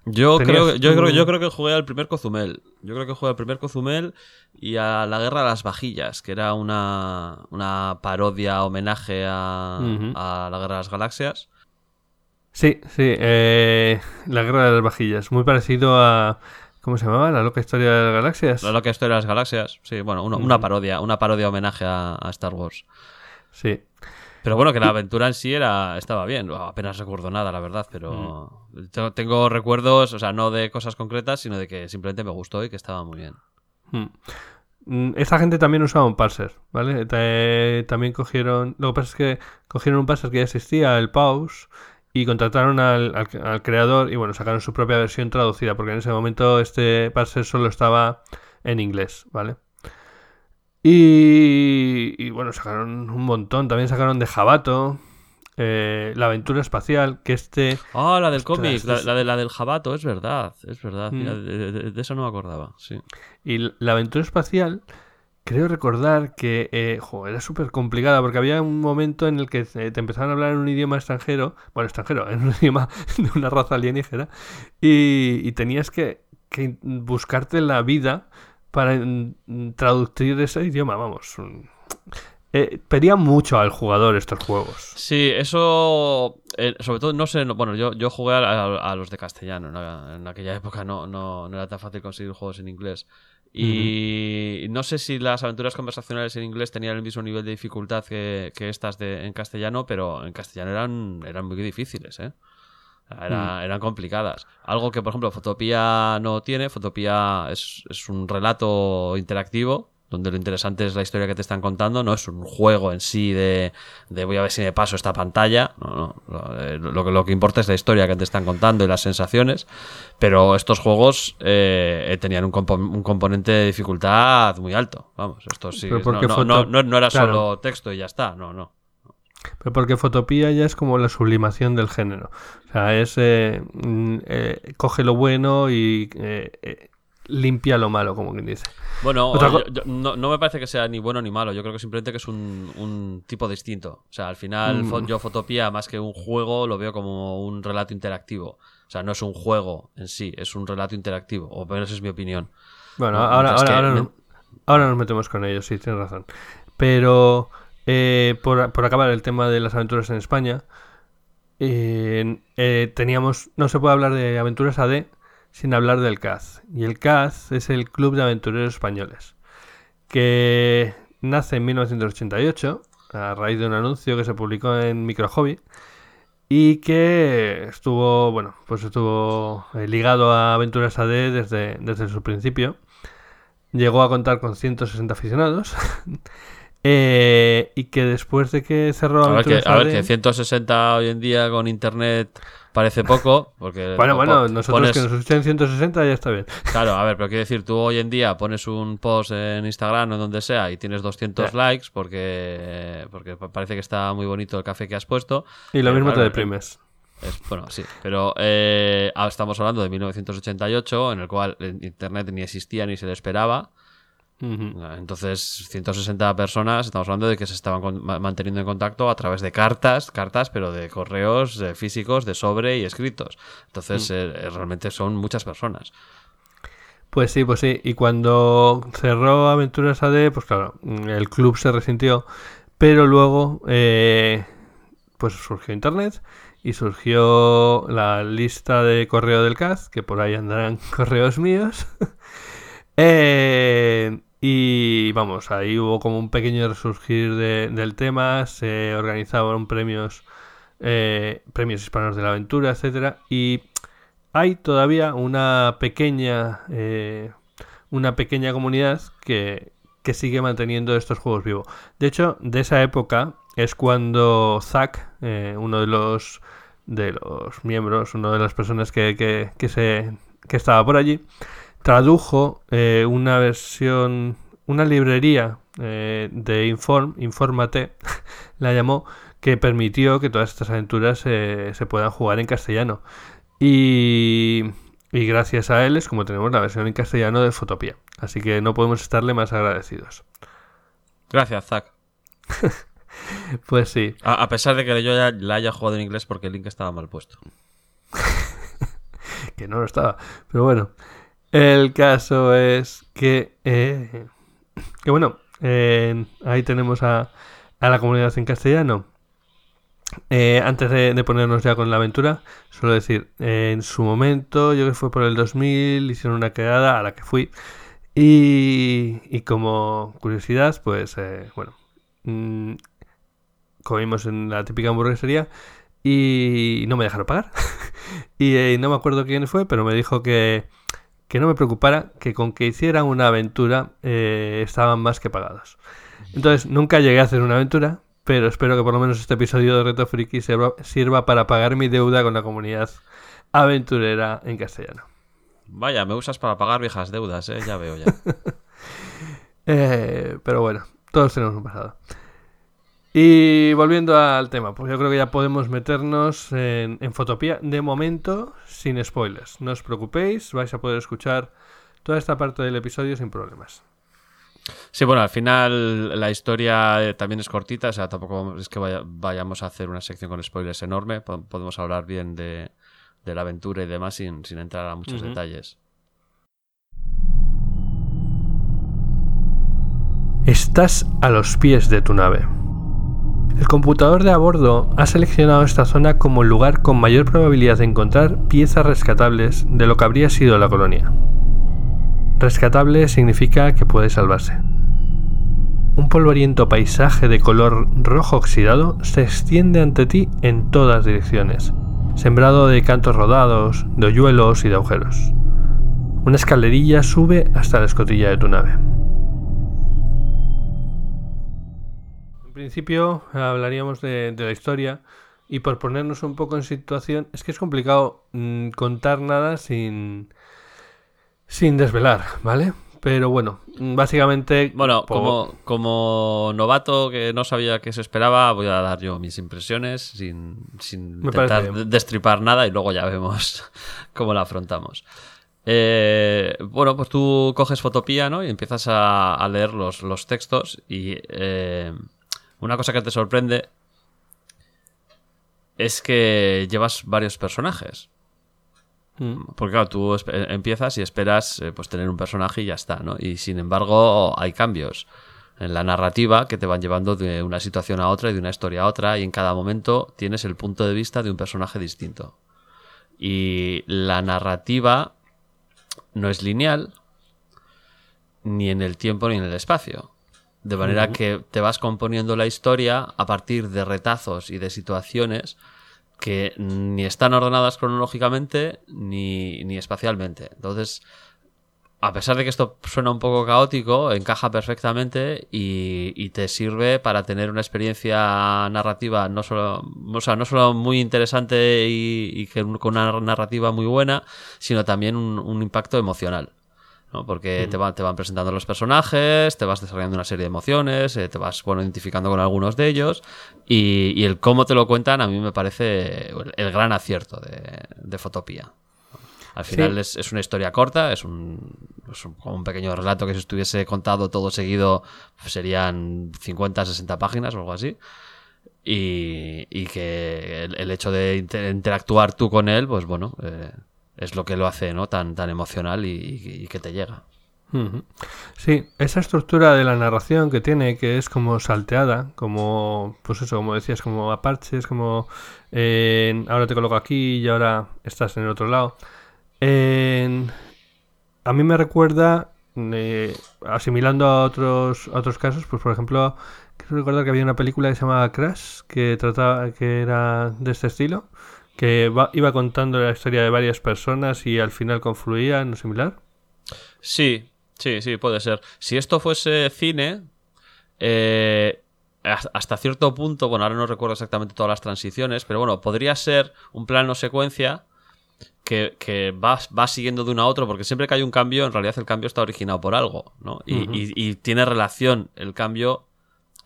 Yo creo, que- yo, creo, yo creo que jugué al primer Cozumel. Yo creo que jugué al primer Cozumel y a la Guerra de las Vajillas, que era una, una parodia, homenaje a, a la Guerra de las Galaxias. Sí, sí, eh, la Guerra de las Vajillas, muy parecido a... ¿Cómo se llamaba? La loca historia de las galaxias. La loca historia de las galaxias. Sí, bueno, una, una parodia, una parodia homenaje a, a Star Wars. Sí. Pero bueno, que la aventura en sí era estaba bien. Apenas recuerdo nada, la verdad, pero tengo, recuerdos, o sea, no de cosas concretas, sino de que simplemente me gustó y que estaba muy bien. Mm. Mm, Esta gente también usaba un parser, ¿vale? Ta- También cogieron... Lo que pasa es que cogieron un parser que ya existía, el Pause, y contrataron al, al- creador y bueno, sacaron su propia versión traducida, porque en ese momento este parser solo estaba en inglés, ¿vale? Y, bueno, sacaron un montón. También sacaron de Jabato, eh, La aventura espacial, que este... Ah, la del cómic, la, es- la de la del jabato, es verdad, es verdad. Mm. Mira, de, de- de eso no me acordaba, sí. Y la aventura espacial, creo recordar que eh, jo, era súper complicada porque había un momento en el que te empezaban a hablar en un idioma extranjero, bueno, extranjero, en un idioma de una raza alienígena, y, y tenías que, que buscarte la vida para mm, traducir ese idioma, vamos. Mm. Eh, pedían mucho al jugador estos juegos. Sí, eso, eh, sobre todo, no sé, no- bueno, yo, yo jugué a, a- a los de castellano, ¿no? en aquella época no, no, no era tan fácil conseguir juegos en inglés. Y no sé si las aventuras conversacionales en inglés tenían el mismo nivel de dificultad que, que estas de, en castellano, pero en castellano eran, eran muy difíciles, ¿eh? Era- Eran complicadas. Algo que, por ejemplo, Fotopía no tiene. Fotopía es, es un relato interactivo, donde lo interesante es la historia que te están contando, no es un juego en sí de, de voy a ver si me paso esta pantalla. No, no. Lo, eh, que- lo que importa es la historia que te están contando y las sensaciones. Pero estos juegos eh, tenían un, compo- un componente de dificultad muy alto. Vamos, esto sí. No, foto- no- era claro. solo texto y ya está. No, no. Pero porque Fotopía ya es como la sublimación del género. O sea, es. eh, mm, eh, coge lo bueno y eh, eh, limpia lo malo, como quien dice. Bueno, yo- yo- no, no me parece que sea ni bueno ni malo. Yo creo que simplemente que es un, un tipo distinto. O sea, al final, Mm. yo Fotopía, más que un juego, lo veo como un relato interactivo. O sea, no es un juego en sí, es un relato interactivo. O menos es mi opinión. Bueno, No, ahora, ahora, ahora, me- ahora nos metemos con ellos, sí, tienes razón. Pero eh, por, por acabar el tema de las aventuras en España, eh, eh, teníamos, no se puede hablar de aventuras AD sin hablar del CAZ. Y el CAZ es el Club de Aventureros Españoles, que nace en 1988 a raíz de un anuncio que se publicó en Micro Hobby y que estuvo, bueno, pues estuvo eh, ligado a Aventuras AD desde, desde su principio. Llegó a contar con 160 aficionados. eh, y que después de que cerró A ver, que, a ver, que 160 hoy en día con internet parece poco. Porque Bueno, po- bueno, nosotros pones- que nos escuchen 160 ya está bien. Claro, a ver, pero quiero decir, tú hoy en día pones un post en Instagram o en donde sea y tienes 200 Ya. likes porque, porque parece que está muy bonito el café que has puesto. Y lo mismo te deprimes. Es- bueno, sí, pero eh, ah, estamos hablando de 1988, en el cual Internet ni existía ni se le esperaba. Entonces, 160 personas, estamos hablando de que se estaban con- manteniendo en contacto a través de cartas, cartas, pero de correos eh, físicos, de sobre y escritos. Entonces, eh, eh, realmente son muchas personas. Pues sí, pues sí. Y cuando cerró Aventuras AD, pues claro, el club se resintió. Pero luego, eh, pues surgió Internet y surgió la lista de correo del CAZ, que por ahí andarán correos míos. Eh, y vamos, ahí hubo como un pequeño resurgir de- del tema, se organizaban premios, eh, premios hispanos de la aventura, etcétera, y hay todavía una pequeña, eh, una pequeña comunidad que, que sigue manteniendo estos juegos vivos. De hecho, de esa época es cuando Zack, eh, uno de los de los miembros, una de las personas que, que, que se, que estaba por allí, tradujo eh, una versión, una librería eh, de Inform, Informate, la llamó, que permitió que todas estas aventuras eh, se puedan jugar en castellano. Y, y gracias a él es como tenemos la versión en castellano de Fotopía. Así que no podemos estarle más agradecidos. Gracias, Zach. Pues sí, A, a pesar de que yo ya la haya jugado en inglés porque el link estaba mal puesto. que no lo estaba. Pero bueno, el caso es que, eh, que bueno, eh, ahí tenemos a, a la comunidad en castellano. Eh, antes de, ponernos ya con la aventura, suelo decir, eh, en su momento, yo que fue por el 2000, hicieron una quedada a la que fui. Y, y como curiosidad, pues bueno, mm, comimos en la típica hamburguesería y no me dejaron pagar. y no me acuerdo quién fue, pero me dijo que, que no me preocupara, que con que hiciera una aventura eh, estaban más que pagados. Entonces nunca llegué a hacer una aventura, pero espero que por lo menos este episodio de Reto Friki sirva, sirva para pagar mi deuda con la comunidad aventurera en castellano. Vaya, me usas para pagar viejas deudas, ¿eh? Ya veo ya. Eh, pero bueno, todos tenemos un pasado. Y volviendo al tema, pues yo creo que ya podemos meternos en, en Fotopía de momento sin spoilers. No os preocupéis, vais a poder escuchar toda esta parte del episodio sin problemas. Sí, bueno, al final la historia eh, también es cortita, o sea, tampoco es que vaya- vayamos a hacer una sección con spoilers enorme, po- podemos hablar bien de, de la aventura y demás sin, sin entrar a muchos detalles. Estás a los pies de tu nave. El computador de a bordo ha seleccionado esta zona como el lugar con mayor probabilidad de encontrar piezas rescatables de lo que habría sido la colonia. Rescatable significa que puede salvarse. Un polvoriento paisaje de color rojo oxidado se extiende ante ti en todas direcciones, sembrado de cantos rodados, de hoyuelos y de agujeros. Una escalerilla sube hasta la escotilla de tu nave. Principio hablaríamos de, de la historia y por ponernos un poco en situación, es que es complicado mm, contar nada sin, sin desvelar, ¿vale? Pero bueno, mm, básicamente... Bueno, como, como novato que no sabía qué se esperaba, voy a dar yo mis impresiones sin, sin intentar destripar nada y luego ya vemos cómo la afrontamos. Eh, bueno, pues tú coges Fotopía, ¿no? Y empiezas a, a leer los, los textos y eh, una cosa que te sorprende es que llevas varios personajes. Porque claro, tú eh, empiezas y esperas eh, pues tener un personaje y ya está, ¿no? Y sin embargo hay cambios en la narrativa que te van llevando de una situación a otra y de una historia a otra y en cada momento tienes el punto de vista de un personaje distinto. Y la narrativa no es lineal ni en el tiempo ni en el espacio. De manera que te vas componiendo la historia a partir de retazos y de situaciones que ni están ordenadas cronológicamente ni, ni espacialmente. Entonces, a pesar de que esto suena un poco caótico, encaja perfectamente y, y te sirve para tener una experiencia narrativa no solo, o sea, no solo muy interesante y, y que con una narrativa muy buena, sino también un, un impacto emocional. ¿No? Porque te, van, te van presentando los personajes, te vas desarrollando una serie de emociones, eh, te vas bueno, identificando con algunos de ellos y, y el cómo te lo cuentan a mí me parece el, gran acierto de, de Fotopía. Al final es, es una historia corta, es un, es un- como un pequeño relato que si estuviese contado todo seguido pues serían 50, 60 páginas o algo así. Y, y que el, el hecho de inter- interactuar tú con él, pues bueno, eh, es lo que lo hace ¿no? tan, tan emocional y, que te llega. Sí, esa estructura de la narración que tiene, que es como salteada, como, pues eso, como decías, como a parches, como eh, ahora te coloco aquí y ahora estás en el otro lado. A mí me recuerda, eh, asimilando a otros, a otros casos, pues por ejemplo, quiero recordar que había una película que se llamaba Crash, que trataba, que era de este estilo, que va- iba contando la historia de varias personas y al final confluía en lo similar. Sí, sí, sí, puede ser. Si esto fuese cine, eh, has- hasta cierto punto, bueno, ahora no recuerdo exactamente todas las transiciones, pero bueno, podría ser un plano secuencia que, que va, va siguiendo de uno a otro, porque siempre que hay un cambio, en realidad el cambio está originado por algo, ¿no? Y, y- y tiene relación el cambio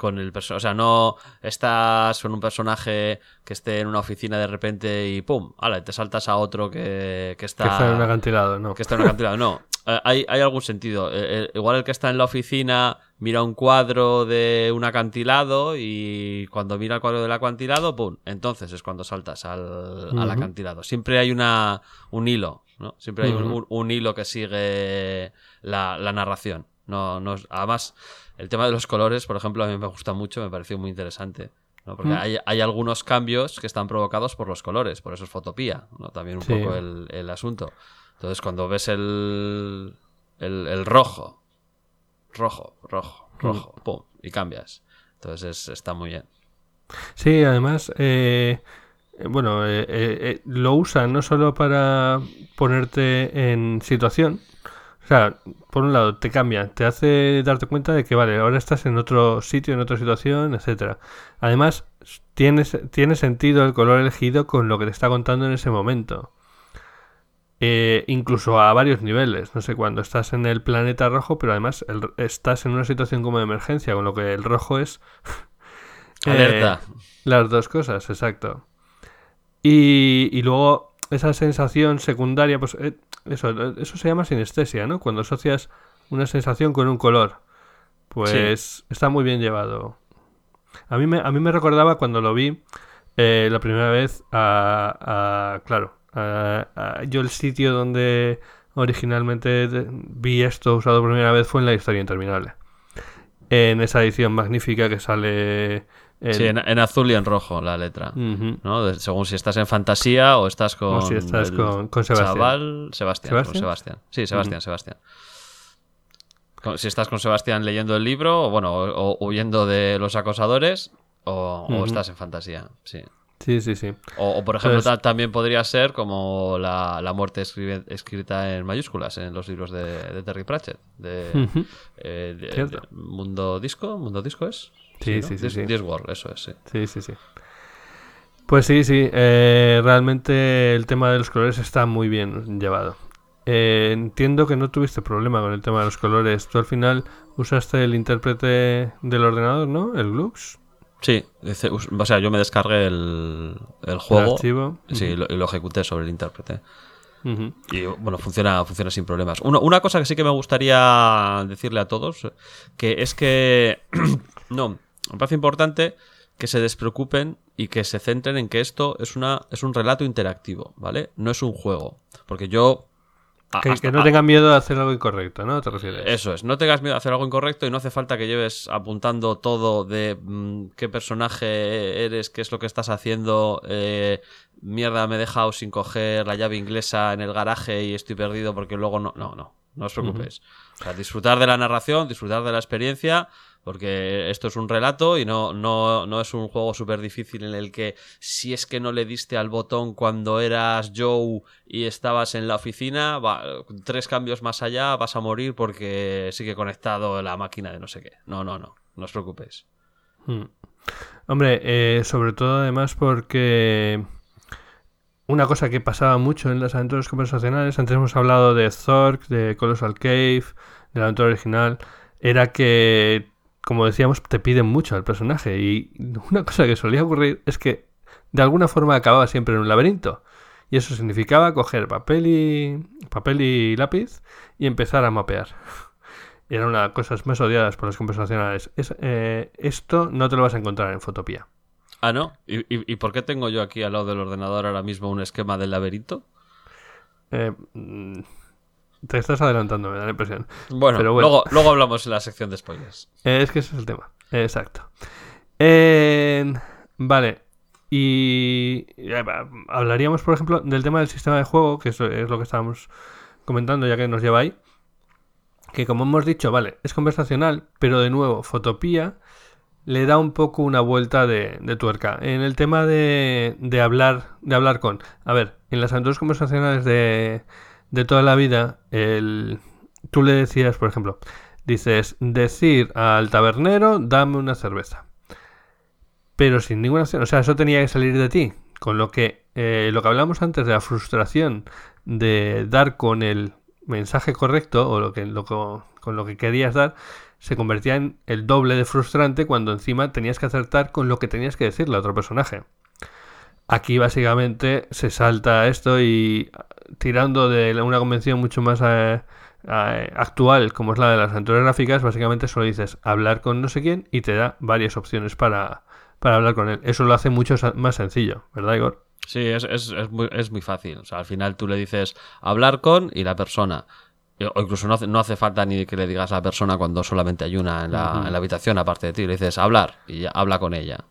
con el personaje. O sea, no estás con un personaje que esté en una oficina de repente y ¡pum! ¡Hala! Te saltas a otro que, que está Que está en un acantilado, ¿no? que está en un acantilado. No, Eh, hay, hay algún sentido. Eh, eh, igual el que está en la oficina mira un cuadro de un acantilado y cuando mira el cuadro del acantilado, ¡pum! Entonces es cuando saltas al, al acantilado. Siempre hay una, un hilo, ¿no? Siempre hay un, un- un hilo que sigue la, la narración. No, no, además, el tema de los colores, por ejemplo, a mí me gusta mucho, me pareció muy interesante. ¿no? Porque Mm. hay, hay algunos cambios que están provocados por los colores, por eso es fotopía, ¿no? También un Sí. poco el, el asunto. Entonces, cuando ves el, el, el rojo, rojo, rojo, rojo, pum, y cambias. Entonces, es- está muy bien. Sí, además, eh, eh, bueno, eh, eh, eh, lo usan no solo para ponerte en situación, o sea, por un lado te cambia, te hace darte cuenta de que, vale, ahora estás en otro sitio, en otra situación, etcétera. Además, tiene, tiene sentido el color elegido con lo que te está contando en ese momento. Eh, incluso a varios niveles. No sé, cuando estás en el planeta rojo, pero además el- estás en una situación como de emergencia, con lo que el rojo es... eh, Alerta. las dos cosas, exacto. Y, y luego esa sensación secundaria, pues eh, eso, eso se llama sinestesia, ¿no? Cuando asocias una sensación con un color. Pues está muy bien llevado. A mí me, a mí me recordaba cuando lo vi eh, la primera vez a, a- claro, a- a- yo el sitio donde originalmente vi esto usado por primera vez fue en la historia interminable. En esa edición magnífica que sale Sí, en, en azul y en rojo la letra. ¿no? De- según si estás en fantasía o estás con. O si estás el con- con Sebastián. Chaval, Sebastián. con ¿Sebastián? Sebastián. Sí, Sebastián, Sebastián. Con- si estás con Sebastián leyendo el libro, o bueno, o, o huyendo de los acosadores, o, estás en fantasía. Sí. Sí, sí, sí. O, por ejemplo, Entonces- también podría ser como la, la muerte escribe- escrita en mayúsculas en los libros de, de Terry Pratchett. De, eh, de Mundo Disco. ¿Mundo Disco es? Sí, ¿no? sí, sí, Dis- sí. Discworld, eso es, sí. Sí, sí, sí. Pues sí, sí. eh, realmente el tema de los colores está muy bien llevado. Eh, entiendo que no tuviste problema con el tema de los colores. Tú al final usaste el intérprete del ordenador, ¿no? El Glux. Sí, o sea, yo me descargué el, el El juego archivo. sí, y Ujú. lo, ejecuté sobre el intérprete. Y bueno, funciona, funciona sin problemas. Una, una cosa que sí que me gustaría decirle a todos, que es que, no, me parece importante que se despreocupen y que se centren en que esto es, una, es un relato interactivo, ¿vale? No es un juego. Porque yo... Que, que no tengan miedo de hacer algo incorrecto, ¿no? ¿Te refieres? Eso es, no tengas miedo a hacer algo incorrecto y no hace falta que lleves apuntando todo de mm, qué personaje eres, qué es lo que estás haciendo. eh, mierda, me he dejado sin coger la llave inglesa en el garaje y estoy perdido porque luego no. No, no, no os preocupéis. O sea, disfrutar de la narración, disfrutar de la experiencia. Porque esto es un relato y no, no, no es un juego súper difícil en el que si es que no le diste al botón cuando eras Joe y estabas en la oficina, tres cambios más allá vas a morir porque sigue conectado la máquina de no sé qué. No, no, no, no os preocupéis. Mm. Hombre, eh, sobre todo además porque una cosa que pasaba mucho en las aventuras conversacionales, antes hemos hablado de Zork, de Colossal Cave, de la aventura original, era que, como decíamos, te piden mucho al personaje y una cosa que solía ocurrir es que de alguna forma acababa siempre en un laberinto. Y eso significaba coger papel y, papel y lápiz y empezar a mapear. Era una de las cosas más odiadas por las conversacionales. Es, eh, esto no te lo vas a encontrar en Fotopía. Ah, ¿no? ¿Y, y, y por qué tengo yo aquí al lado del ordenador ahora mismo un esquema del laberinto? Eh, mm, te estás adelantando, me da la impresión. Bueno, Pero bueno. Luego, luego hablamos en la sección de spoilers. Eh, es que ese es el tema. Exacto. Eh, vale. Y eh, hablaríamos, por ejemplo, del tema del sistema de juego, que eso es lo que estábamos comentando, ya que nos lleva ahí. Que como hemos dicho, vale, es conversacional, pero de nuevo, Fotopía le da un poco una vuelta de, de tuerca. En el tema de, de hablar, de hablar con. A ver, en las aventuras conversacionales de, de toda la vida, el, tú le decías, por ejemplo, dices, decir al tabernero, dame una cerveza. Pero sin ninguna o sea, eso tenía que salir de ti. Con lo que, eh, lo que hablamos antes de la frustración de dar con el mensaje correcto o lo que, lo con lo que querías dar, se convertía en el doble de frustrante cuando encima tenías que acertar con lo que tenías que decirle a otro personaje. Aquí básicamente se salta esto y tirando de una convención mucho más eh, eh, actual como es la de las aventuras gráficas, básicamente solo dices hablar con no sé quién y te da varias opciones para, para hablar con él. Eso lo hace mucho más sencillo, ¿verdad Igor? Sí, es, es, es muy, es muy fácil. O sea, al final tú le dices hablar con y la persona. O incluso no hace, no hace falta ni que le digas a la persona cuando solamente hay una en la, en la habitación aparte de ti. Le dices hablar y ya habla con ella.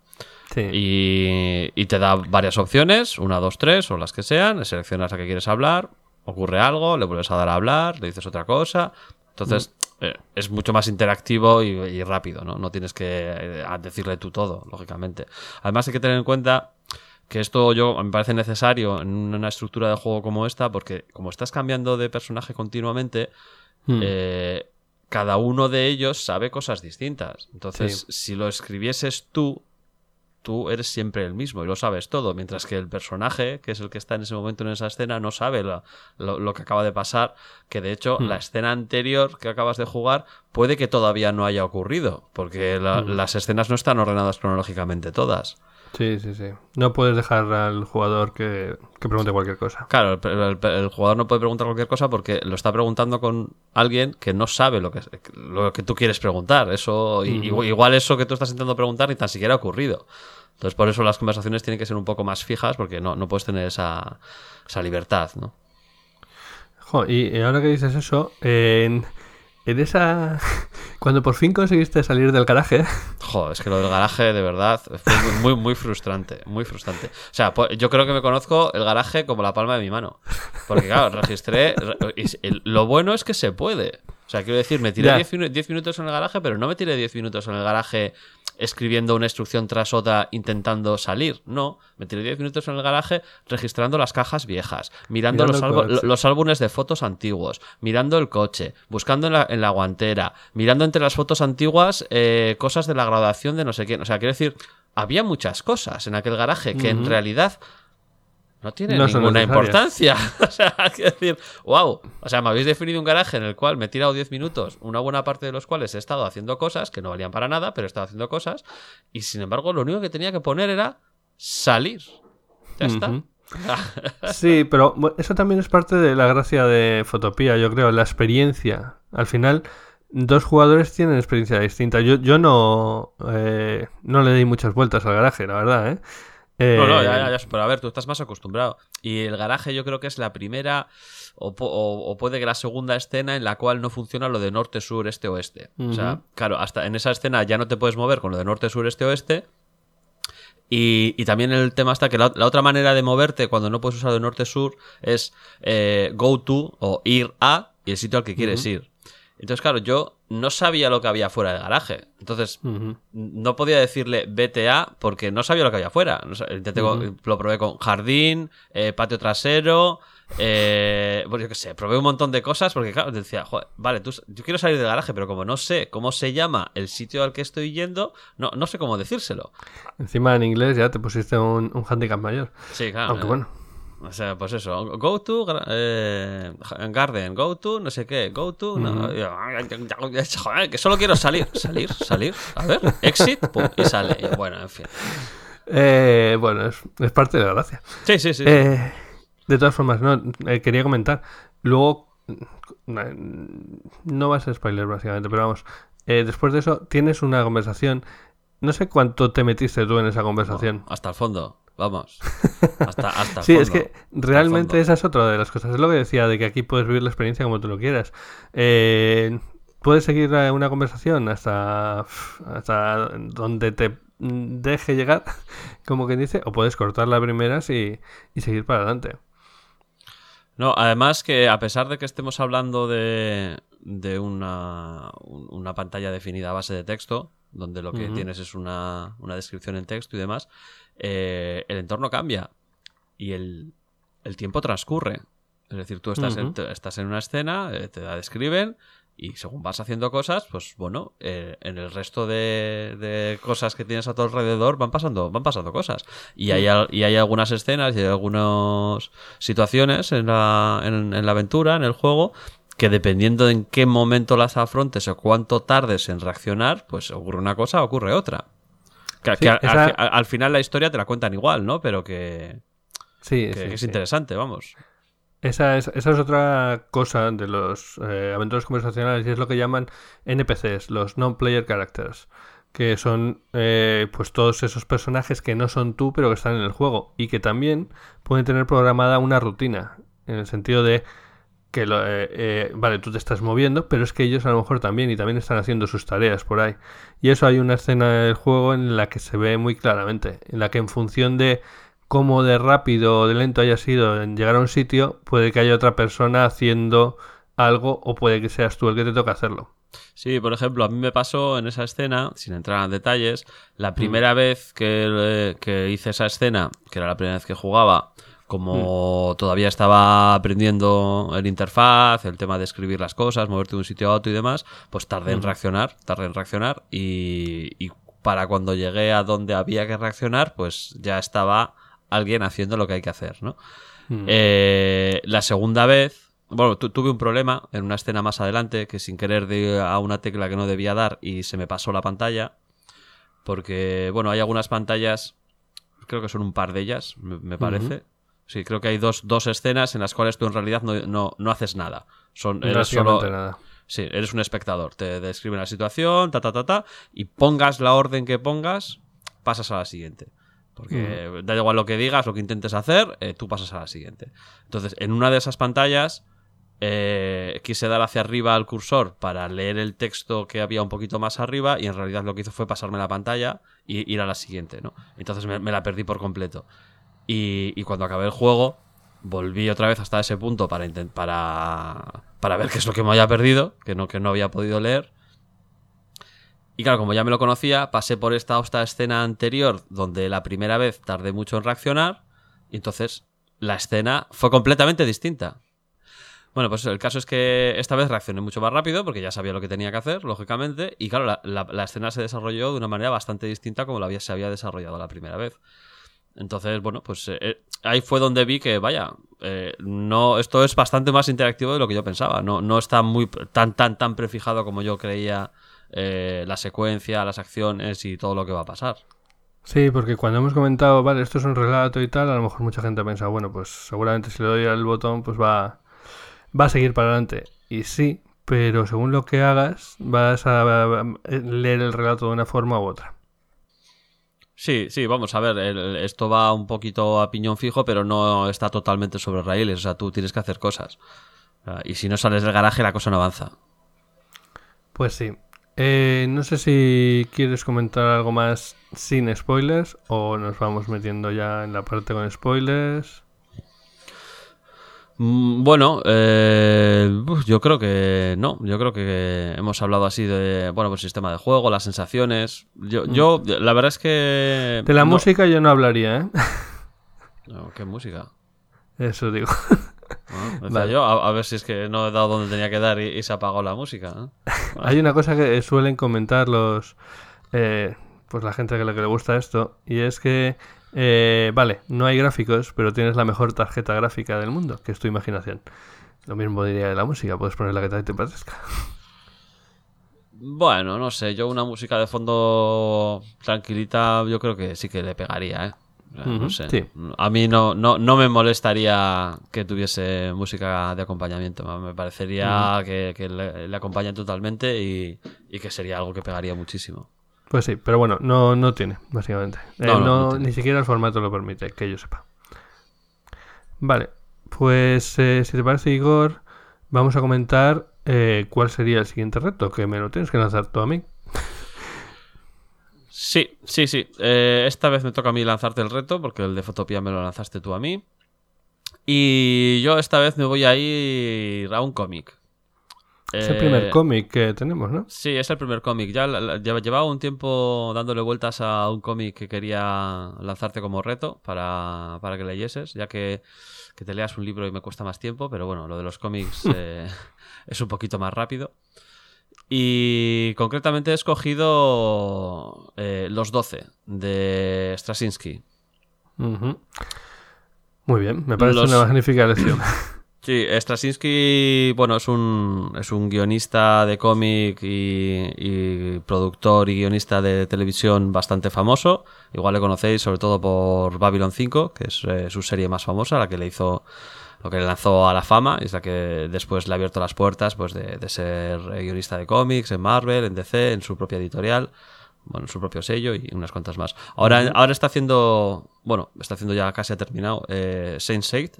Sí. Y, y te da varias opciones, una, dos, tres o las que sean. Seleccionas a qué quieres hablar, ocurre algo, le vuelves a dar a hablar, le dices otra cosa. Entonces eh, es mucho más interactivo y, y rápido, ¿no? No tienes que eh, decirle tú todo, lógicamente. Además hay que tener en cuenta que esto yo me parece necesario en una estructura de juego como esta, porque como estás cambiando de personaje continuamente, Hmm. eh, cada uno de ellos sabe cosas distintas. Entonces, Sí. si lo escribieses tú, tú eres siempre el mismo y lo sabes todo, mientras que el personaje, que es el que está en ese momento en esa escena, no sabe lo, lo- lo que acaba de pasar, que de hecho Hmm. la escena anterior que acabas de jugar puede que todavía no haya ocurrido, porque la- Hmm. las escenas no están ordenadas cronológicamente todas. Sí, sí, sí. No puedes dejar al jugador que, que pregunte cualquier cosa. Claro, el, el- el jugador no puede preguntar cualquier cosa porque lo está preguntando con alguien que no sabe lo que, lo que tú quieres preguntar. Eso, igual, igual eso que tú estás intentando preguntar ni tan siquiera ha ocurrido. Entonces, por eso las conversaciones tienen que ser un poco más fijas porque no, no puedes tener esa, esa libertad, ¿no? Jo, y ahora que dices eso, en, en esa... Cuando por fin conseguiste salir del garaje, Joder, es que lo del garaje, de verdad, fue muy, muy, muy frustrante. Muy frustrante. O sea, yo creo que me conozco el garaje como la palma de mi mano. Porque, claro, registré. lo bueno es que se puede. O sea, quiero decir, me tiré Ya. 10 minu- 10 minutos en el garaje, pero no me tiré 10 minutos en el garaje escribiendo una instrucción tras otra intentando salir. No, me tiré 10 minutos en el garaje registrando las cajas viejas, mirando, Mirando los, álbumes de fotos antiguos, mirando el coche, buscando en la, en la guantera, mirando entre las fotos antiguas eh, cosas de la graduación de no sé quién. O sea, quiero decir, había muchas cosas en aquel garaje que en realidad no son ninguna importancia. o sea, quiero decir, wow. O sea, me habéis definido un garaje en el cual me he tirado 10 minutos, una buena parte de los cuales he estado haciendo cosas que no valían para nada, pero he estado haciendo cosas. Y sin embargo, lo único que tenía que poner era salir. Ya está. Sí, pero eso también es parte de la gracia de Fotopía, yo creo, la experiencia. Al final, dos jugadores tienen experiencia distinta. Yo, yo no, eh, no le di muchas vueltas al garaje, la verdad, ¿eh? No, no, Eh, ya, ya, ya, pero a ver, tú estás más acostumbrado. Y el garaje yo creo que es la primera, o, o- o puede que la segunda escena en la cual no funciona lo de norte, sur, este, oeste. O sea, claro, hasta en esa escena ya no te puedes mover con lo de norte, sur, este, oeste. Y, y también el tema está que la, la otra manera de moverte cuando no puedes usar de norte-sur es eh, go to o ir a y el sitio al que quieres ir. Entonces, claro, yo no sabía lo que había fuera del garaje. Entonces, no podía decirle vete a porque no sabía lo que había intenté con- Lo probé con jardín, eh, patio trasero, eh, pues yo qué sé, probé un montón de cosas porque claro, decía, "Joder, vale, tú, yo quiero salir del garaje, pero como no sé cómo se llama el sitio al que estoy yendo, no, no sé cómo decírselo. Encima en inglés ya te pusiste un, un handicap mayor. Sí, claro. Aunque eh, bueno. O sea, pues eso, go to eh, garden, go to no sé qué, go to, no, joder, que solo quiero salir, salir, salir, a ver, exit, pum, y sale. Y bueno, en fin. Eh, bueno, es, es parte de la gracia. Sí, sí, sí. Eh, de todas formas, no, eh, quería comentar. Luego, no va a ser spoiler básicamente, pero vamos. eh, después de eso, tienes una conversación. No sé cuánto te metiste tú en esa conversación. Hasta el fondo, vamos. Hasta, hasta Sí, fondo. es que realmente esa es otra de las cosas. Es lo que decía, de que aquí puedes vivir la experiencia como tú lo quieras. Eh, puedes seguir eh, una conversación hasta, hasta donde te deje llegar, como quien dice, o puedes cortar las primeras y, y seguir para adelante. No, además que a pesar de que estemos hablando de, de una, un- una pantalla definida a base de texto, donde lo que tienes es una, una descripción en texto y demás, eh, el entorno cambia y el, el tiempo transcurre. Es decir, tú estás, en, estás en una escena, eh, te la describen y según vas haciendo cosas, pues bueno, eh, en el resto de, de cosas que tienes a tu alrededor van pasando, van pasando cosas. Y hay, y hay algunas escenas y hay algunas situaciones en la, en, en la aventura, en el juego, que dependiendo de en qué momento las afrontes o cuánto tardes en reaccionar, pues ocurre una cosa o ocurre otra. Que, Sí, que al- esa- al, al final la historia te la cuentan igual, ¿no? Pero que, Sí, que- sí, que es interesante, vamos. Esa es, esa es otra cosa de los eh, aventuras conversacionales y es lo que llaman NPCs, los non-player characters, que son eh, pues todos esos personajes que no son tú pero que están en el juego y que también pueden tener programada una rutina, en el sentido de que lo- eh, eh, vale, tú te estás moviendo, pero es que ellos a lo mejor también y también están haciendo sus tareas por ahí. Y eso hay una escena del juego en la que se ve muy claramente, en la que en función de cómo de rápido o de lento haya sido en llegar a un sitio, puede que haya otra persona haciendo algo o puede que seas tú el que te toca hacerlo. Sí, por ejemplo, a mí me pasó en esa escena, sin entrar en detalles, Mm. la primera vez que, eh, que hice esa escena, que era la primera vez que jugaba, Mm. como todavía estaba aprendiendo el interfaz, el tema de escribir las cosas, moverte de un sitio a otro y demás, pues tardé en reaccionar, tardé en reaccionar y, y para cuando llegué a donde había que reaccionar, pues ya estaba alguien haciendo lo que hay que hacer, ¿no? Mm. Eh, la segunda vez, bueno, tu- tuve un problema en una escena más adelante que sin querer di a una tecla que no debía dar y se me pasó la pantalla. Porque, bueno, hay algunas pantallas, creo que son un par de ellas, me, me parece. Sí, creo que hay dos, dos escenas en las cuales tú en realidad no, no, no haces nada. Son, eres solo, nada. Sí, eres un espectador. Te describen la situación, ta, ta, ta, ta, y pongas la orden que pongas, pasas a la siguiente. Porque da igual lo que digas, lo que intentes hacer, eh, tú pasas a la siguiente. Entonces, en una de esas pantallas, eh, quise dar hacia arriba al cursor para leer el texto que había un poquito más arriba, y en realidad lo que hizo fue pasarme la pantalla y ir a la siguiente, ¿no? Entonces me, me la perdí por completo. Y, cuando acabé el juego, volví otra vez hasta ese punto para, para, para ver qué es lo que me había perdido, que no, que no había podido leer. Y claro, como ya me lo conocía, pasé por esta esta escena anterior, donde la primera vez tardé mucho en reaccionar, y entonces la escena fue completamente distinta. Bueno, pues el caso es que esta vez reaccioné mucho más rápido, porque ya sabía lo que tenía que hacer, lógicamente, y claro, la, la- la escena se desarrolló de una manera bastante distinta como la había, se había desarrollado la primera vez. Entonces, bueno, pues eh, eh, ahí fue donde vi que, vaya, eh, no, esto es bastante más interactivo de lo que yo pensaba. No, no está muy tan, tan, tan prefijado como yo creía eh, la secuencia, las acciones y todo lo que va a pasar. Sí, porque cuando hemos comentado, vale, esto es un relato y tal, a lo mejor mucha gente ha pensado, bueno, pues seguramente si le doy al botón, pues va, va a seguir para adelante. Y sí, pero según lo que hagas, vas a, a leer el relato de una forma u otra. Sí, sí, vamos a ver, el- esto va un poquito a piñón fijo, pero no está totalmente sobre raíles, o sea, tú tienes que hacer cosas. Y si no sales del garaje, la cosa no avanza. Pues sí. Eh, no sé si quieres comentar algo más sin spoilers o nos vamos metiendo ya en la parte con spoilers. Mm, Bueno, eh, yo creo que no. Yo creo que hemos hablado así de, bueno, pues sistema de juego, las sensaciones. Yo, yo la verdad es que... De la no- música yo no hablaría, ¿eh? No, ¿Qué música? Eso digo. Decía Vale. yo, a, a ver si es que no he dado donde tenía que dar y, y se ha apagado la música. ¿no? Hay una cosa que suelen comentar los... eh, pues la gente que que le gusta esto y es que... eh, vale, no hay gráficos, pero tienes la mejor tarjeta gráfica del mundo, que es tu imaginación. Lo mismo diría de la música, puedes poner la que te- parezca. Bueno, no sé, yo una música de fondo tranquilita, yo creo que sí que le pegaría, ¿eh? No sé. sí. A mí no, no, no me molestaría que tuviese música de acompañamiento. Me parecería que, que le, le acompaña totalmente y, y que sería algo que pegaría muchísimo. Pues sí, pero bueno, no, no tiene, básicamente. Eh, No, tiene. ni siquiera el formato lo permite, que yo sepa. Vale, pues eh, si te parece, Igor, vamos a comentar eh, cuál sería el siguiente reto, que me lo tienes que lanzar tú a mí. Sí, sí, sí. Eh, esta vez me toca a mí lanzarte el reto porque el de Fotopía me lo lanzaste tú a mí. Y yo esta vez me voy a ir a un cómic. Es el Eh, primer cómic que tenemos, ¿no? Sí, es el primer cómic. Ya llevaba un tiempo dándole vueltas a un cómic que quería lanzarte como reto para, para que leyeses, ya que, que te leas un libro y me cuesta más tiempo, pero bueno, lo de los cómics eh, es un poquito más rápido. Y concretamente he escogido eh, Los 12 de Straczynski. Muy bien, me parece Los- una magnífica elección. Sí, Straczynski, bueno, es un, es un guionista de cómic y, y productor y guionista de televisión bastante famoso. Igual le conocéis sobre todo por Babylon 5, que es eh, su serie más famosa, la que le hizo, lo que le lanzó a la fama, y es la que después le ha abierto las puertas pues, de, de ser eh, guionista de cómics en Marvel, en DC, en su propia editorial. Bueno, en su propio sello y unas cuantas más. Ahora, ahora está haciendo, bueno, está haciendo ya casi ha terminado eh, Sense8,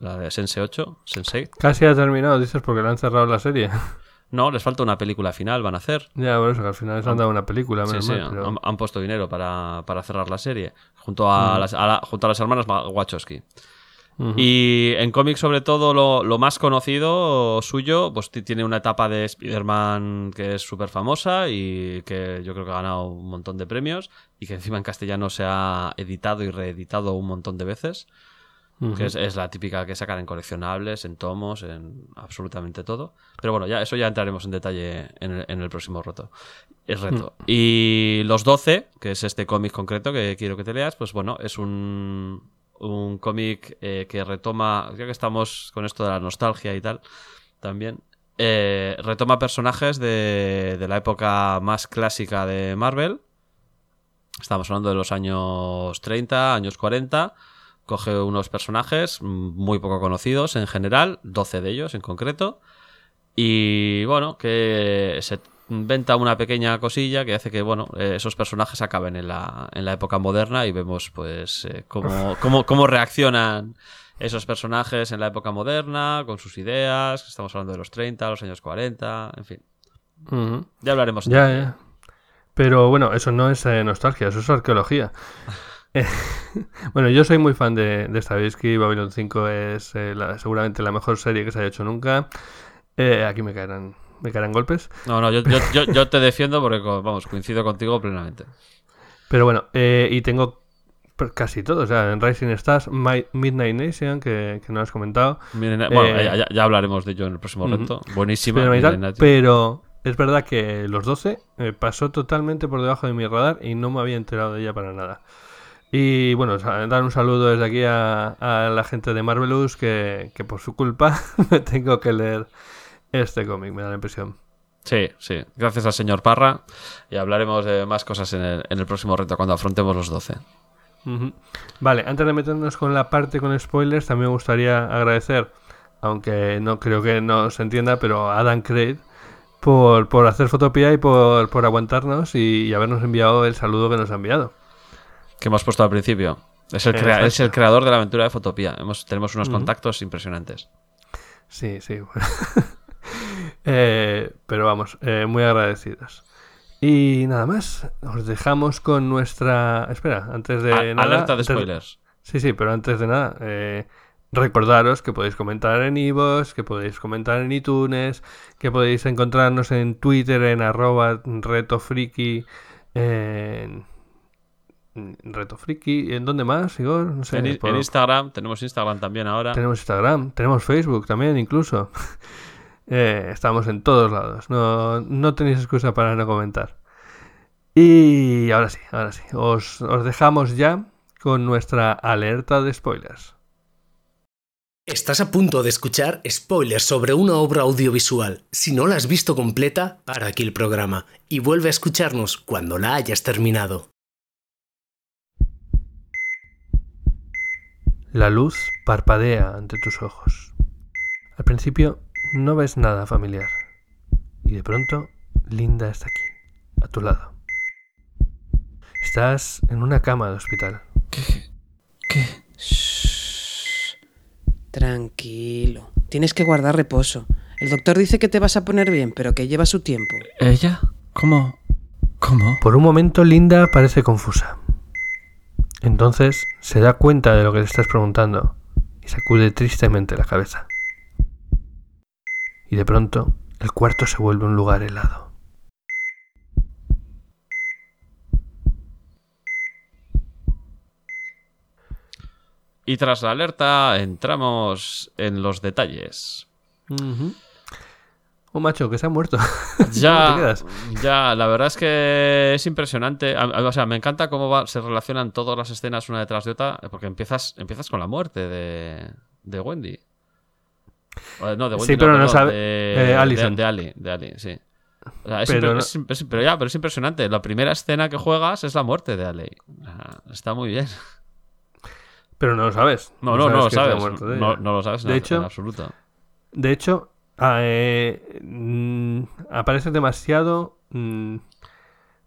la de Sense 8, Sense8. Casi ha terminado, dices, porque le han cerrado la serie. No, les falta una película final, van a hacer. ya, por eso, que al final les han dado una película, Sí, menos sí, mal, pero- han, han puesto dinero para, para cerrar la serie. Junto a, Mm. las, a la- junto a las hermanas Ma- Wachowski. Y en cómics, sobre todo, lo, lo más conocido suyo, pues ti- tiene una etapa de Spider-Man que es súper famosa y que yo creo que ha ganado un montón de premios y que encima en castellano se ha editado y reeditado un montón de veces. Que es, es la típica que sacan en coleccionables, en tomos, en absolutamente todo. Pero bueno, ya eso ya entraremos en detalle en el, en el próximo reto. Es reto. Y los 12, que es este cómic concreto que quiero que te leas, pues bueno, es un, un cómic eh, que retoma, ya que estamos con esto de la nostalgia y tal, también, eh, retoma personajes de, de la época más clásica de Marvel. Estamos hablando de los años 30, años 40 coge unos personajes muy poco conocidos en general, 12 de ellos en concreto, y bueno, que se inventa una pequeña cosilla que hace que bueno, eh, esos personajes acaben en la, en la época moderna y vemos pues eh, cómo, cómo, cómo reaccionan esos personajes en la época moderna, con sus ideas, estamos hablando de los 30, los años 40, en fin. Ya hablaremos ya. Pero bueno, eso no es eh, nostalgia, eso es arqueología. Eh, bueno, yo soy muy fan de, de Stravinsky. Babylon 5 es eh, la- seguramente la mejor serie que se haya hecho nunca. Eh, aquí me caerán, me caerán golpes. No, no, yo, yo, yo, yo te defiendo porque, vamos, coincido contigo plenamente. Pero bueno, eh, y tengo casi todo. O sea, en Rising Stars, My- Midnight Nation, que, que no has comentado. Bueno, Eh, ya, ya hablaremos de ello en el próximo reto. Buenísima. Tal, Midnight Night. pero es verdad que los 12 eh, pasó totalmente por debajo de mi radar y no me había enterado de ella para nada. Y bueno, dar un saludo desde aquí a, a la gente de Marvelous que, que por su culpa me tengo que leer este cómic, me da la impresión. Sí, sí. Gracias al señor Parra. Y hablaremos de más cosas en el, en el próximo reto cuando afrontemos los 12. Ujú. Vale, antes de meternos con la parte con spoilers, también me gustaría agradecer, aunque no creo que no se entienda, pero a Adam Craig por, por hacer fotopía y por, por aguantarnos y, y habernos enviado el saludo que nos ha enviado. Que hemos puesto al principio. Es el, crea- es el creador de la aventura de Fotopía. Hemos, tenemos unos contactos impresionantes. Sí, sí. bueno. Eh, pero vamos, eh, muy agradecidos. Y nada más, os dejamos con nuestra... Espera, antes de A- nada... alerta de antes- spoilers. Sí, sí, pero antes de nada, eh, recordaros que podéis comentar en iVoox, que podéis comentar en iTunes, que podéis encontrarnos en Twitter en arroba retofriki, en retofriki, ¿en dónde más, Igor? No sé, En, por- en Instagram, tenemos Instagram también ahora. tenemos Instagram, tenemos Facebook también incluso. Eh, estamos en todos lados, no, no tenéis excusa para no comentar. Y ahora sí, ahora sí, os, os dejamos ya con nuestra alerta de spoilers. Estás a punto de escuchar spoilers sobre una obra audiovisual. Si no la has visto completa, para aquí el programa y vuelve a escucharnos cuando la hayas terminado. La luz parpadea ante tus ojos. Al principio no ves nada familiar. Y de pronto Linda está aquí, a tu lado. Estás en una cama de hospital. Tranquilo. Tienes que guardar reposo. El doctor dice que te vas a poner bien, pero que lleva su tiempo. ¿Ella? ¿Cómo? ¿Cómo? Por un momento Linda parece confusa. Entonces se da cuenta de lo que le estás preguntando y sacude tristemente la cabeza. Y de pronto el cuarto se vuelve un lugar helado. Y tras la alerta, entramos en los detalles. Oh, macho, que se ha muerto. ¿Cómo te Ya, ya, la verdad es que es impresionante. O sea, me encanta cómo va- se relacionan todas las escenas una detrás de otra, porque empiezas, empiezas con la muerte de, de Wendy. Eh, No, de Wendy Sí, pero no perdón, sabe- De, eh. De, de Ali, de Ali, sí. O sea, es Pero impre- no- es imp- es- pero ya, pero es impresionante. La primera escena que juegas es la muerte de Ali. Está muy bien. Pero no lo sabes. No, no, no, lo que se ha sabes. muerto No, no lo sabes De hecho- en absoluto. De hecho, ah, eh, mm, aparece demasiado. mm,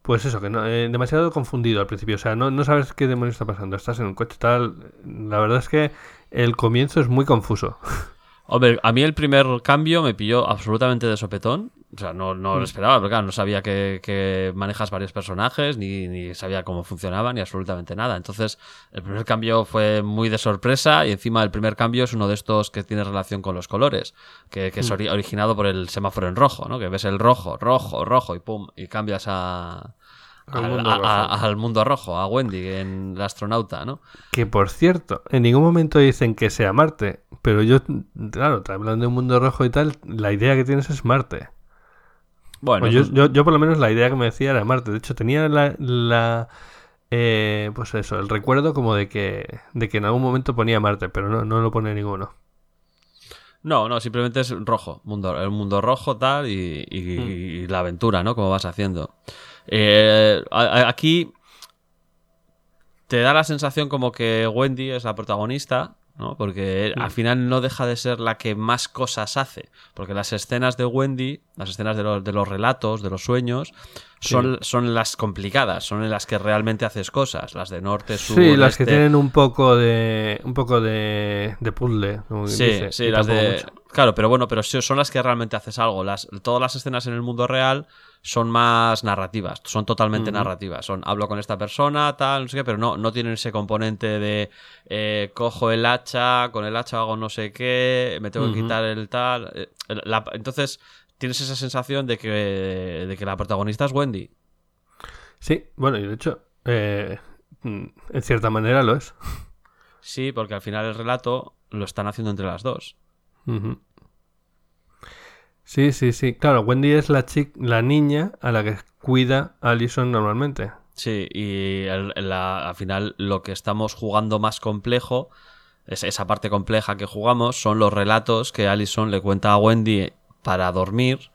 pues eso, que no, eh, demasiado confundido al principio. O sea, no, no sabes qué demonios está pasando. Estás en un coche tal. La verdad es que el comienzo es muy confuso. Hombre, a mí el primer cambio me pilló absolutamente de sopetón. O sea, no, no Mm. lo esperaba, porque claro, no sabía que, que manejas varios personajes, ni, ni sabía cómo funcionaban, ni absolutamente nada. Entonces, el primer cambio fue muy de sorpresa, y encima el primer cambio es uno de estos que tiene relación con los colores, que, que es Mm. ori- originado por el semáforo en rojo, ¿no? Que ves el rojo, rojo, rojo, y pum, y cambias a. Al al- mundo a- rojo. a- al mundo rojo, a Wendy, en la astronauta, ¿no? Que por cierto, en ningún momento dicen que sea Marte. Pero yo, claro, hablando de un mundo rojo y tal, la idea que tienes es Marte. Bueno, Pues yo, por lo menos la idea que me decía era Marte. De hecho, tenía la, la, eh, pues eso, el recuerdo como de que, de que en algún momento ponía Marte, pero no, no lo pone ninguno. No, no, simplemente es rojo, mundo, el mundo rojo tal y, y- y la aventura, ¿no? Como vas haciendo. Eh, a- aquí te da la sensación como que Wendy es la protagonista, ¿no? Porque al final no deja de ser la que más cosas hace. Porque las escenas de Wendy, las escenas de los, de los relatos, de los sueños, son, son las complicadas, son en las que realmente haces cosas. Las de norte, sur, Sí, las que este. tienen un poco de un poco de, de puzzle. como Sí, dice, sí, las de. mucho. Claro, pero bueno, pero son las que realmente haces algo. Las, todas las escenas en el mundo real son más narrativas, son totalmente narrativas. Son hablo con esta persona, tal, no sé qué, pero no, no tienen ese componente de eh, cojo el hacha, con el hacha hago no sé qué, me tengo que quitar el tal. eh, la- entonces tienes esa sensación de que, de que la protagonista es Wendy. Sí, bueno, y de hecho, eh, mm, en cierta manera lo es. Sí, porque al final el relato lo están haciendo entre las dos. Sí, sí, sí. Claro, Wendy es la chica, la niña a la que cuida Allison normalmente. Sí, y el- la- al final lo que estamos jugando más complejo, es esa parte compleja que jugamos, son los relatos que Allison le cuenta a Wendy para dormir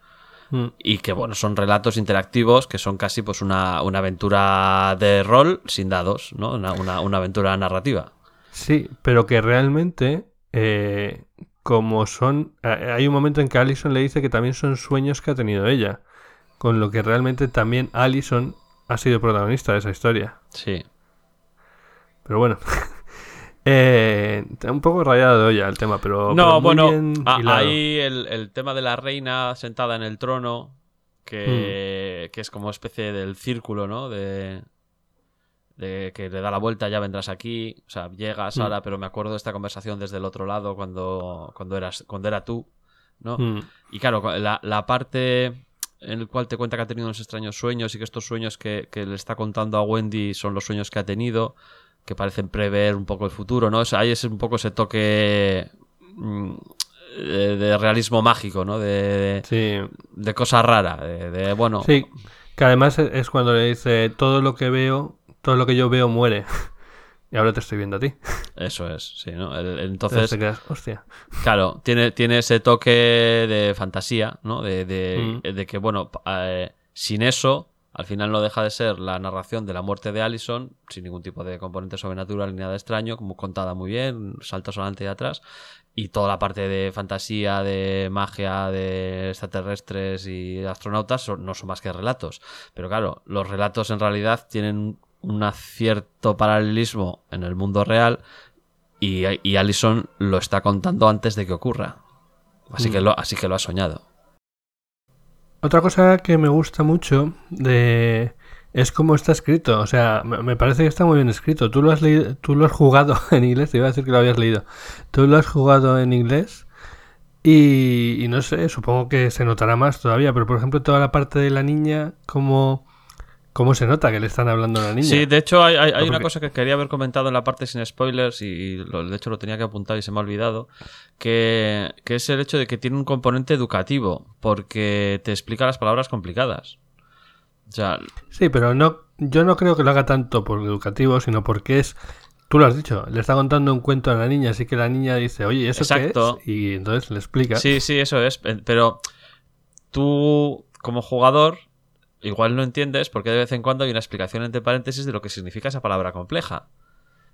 Mm. y que, bueno, son relatos interactivos que son casi pues una, una aventura de rol sin dados, ¿no? Una, una- una aventura narrativa. Sí, pero que realmente, eh, como son... eh, Hay un momento en que Allison le dice que también son sueños que ha tenido ella. Con lo que realmente también Allison ha sido protagonista de esa historia. Sí. pero bueno. Eh, un poco rayado de olla el tema, pero. No, pero bueno, bien a- hilado. ahí el, el tema de la reina sentada en el trono, que, Hmm. que es como especie del círculo, ¿no? De, de que le da la vuelta, ya vendrás aquí, o sea, llegas Hmm. ahora, pero me acuerdo de esta conversación desde el otro lado cuando, cuando, eras, cuando era tú, ¿no? Mm, Y claro, la, la parte en el cual te cuenta que ha tenido unos extraños sueños y que estos sueños que, que le está contando a Wendy son los sueños que ha tenido, que parecen prever un poco el futuro, ¿no? O sea, ahí es un poco ese toque mm, de, de realismo mágico, ¿no? De, sí. de cosa rara, de, de, bueno... Sí, que además es cuando le dice todo lo que veo, todo lo que yo veo muere. y ahora te estoy viendo a ti. Eso es, sí, ¿no? El- Entonces entonces, te quedas, hostia. Claro, tiene, tiene ese toque de fantasía, ¿no? De, de, Mm. de que, bueno, eh, sin eso, al final no deja de ser la narración de la muerte de Allison, sin ningún tipo de componente sobrenatural ni nada extraño, como contada muy bien, saltos adelante y atrás, y toda la parte de fantasía, de magia, de extraterrestres y astronautas son- no son más que relatos. Pero claro, los relatos en realidad tienen un cierto paralelismo en el mundo real y, y Allison lo está contando antes de que ocurra. Así, Mm. que lo, así que lo ha soñado. Otra cosa que me gusta mucho de es cómo está escrito. O sea, me parece que está muy bien escrito. Tú lo has leído, tú lo has jugado en inglés, te iba a decir que lo habías leído. Tú lo has jugado en inglés y, y no sé, supongo que se notará más todavía. Pero por ejemplo, toda la parte de la niña, cómo, cómo se nota que le están hablando a la niña. Sí, de hecho hay, hay- hay porque- una cosa que quería haber comentado en la parte sin spoilers y lo- de hecho lo tenía que apuntar y se me ha olvidado, que, que es el hecho de que tiene un componente educativo, porque te explica las palabras complicadas. O sea, Sí, pero no, yo no creo que lo haga tanto por educativo, sino porque es, tú lo has dicho, le está contando un cuento a la niña, así que la niña dice, oye, ¿eso Exacto. qué es? Y entonces le explica. Sí, sí, eso es. pe- Pero tú, como jugador, igual no entiendes porque de vez en cuando hay una explicación entre paréntesis de lo que significa esa palabra compleja.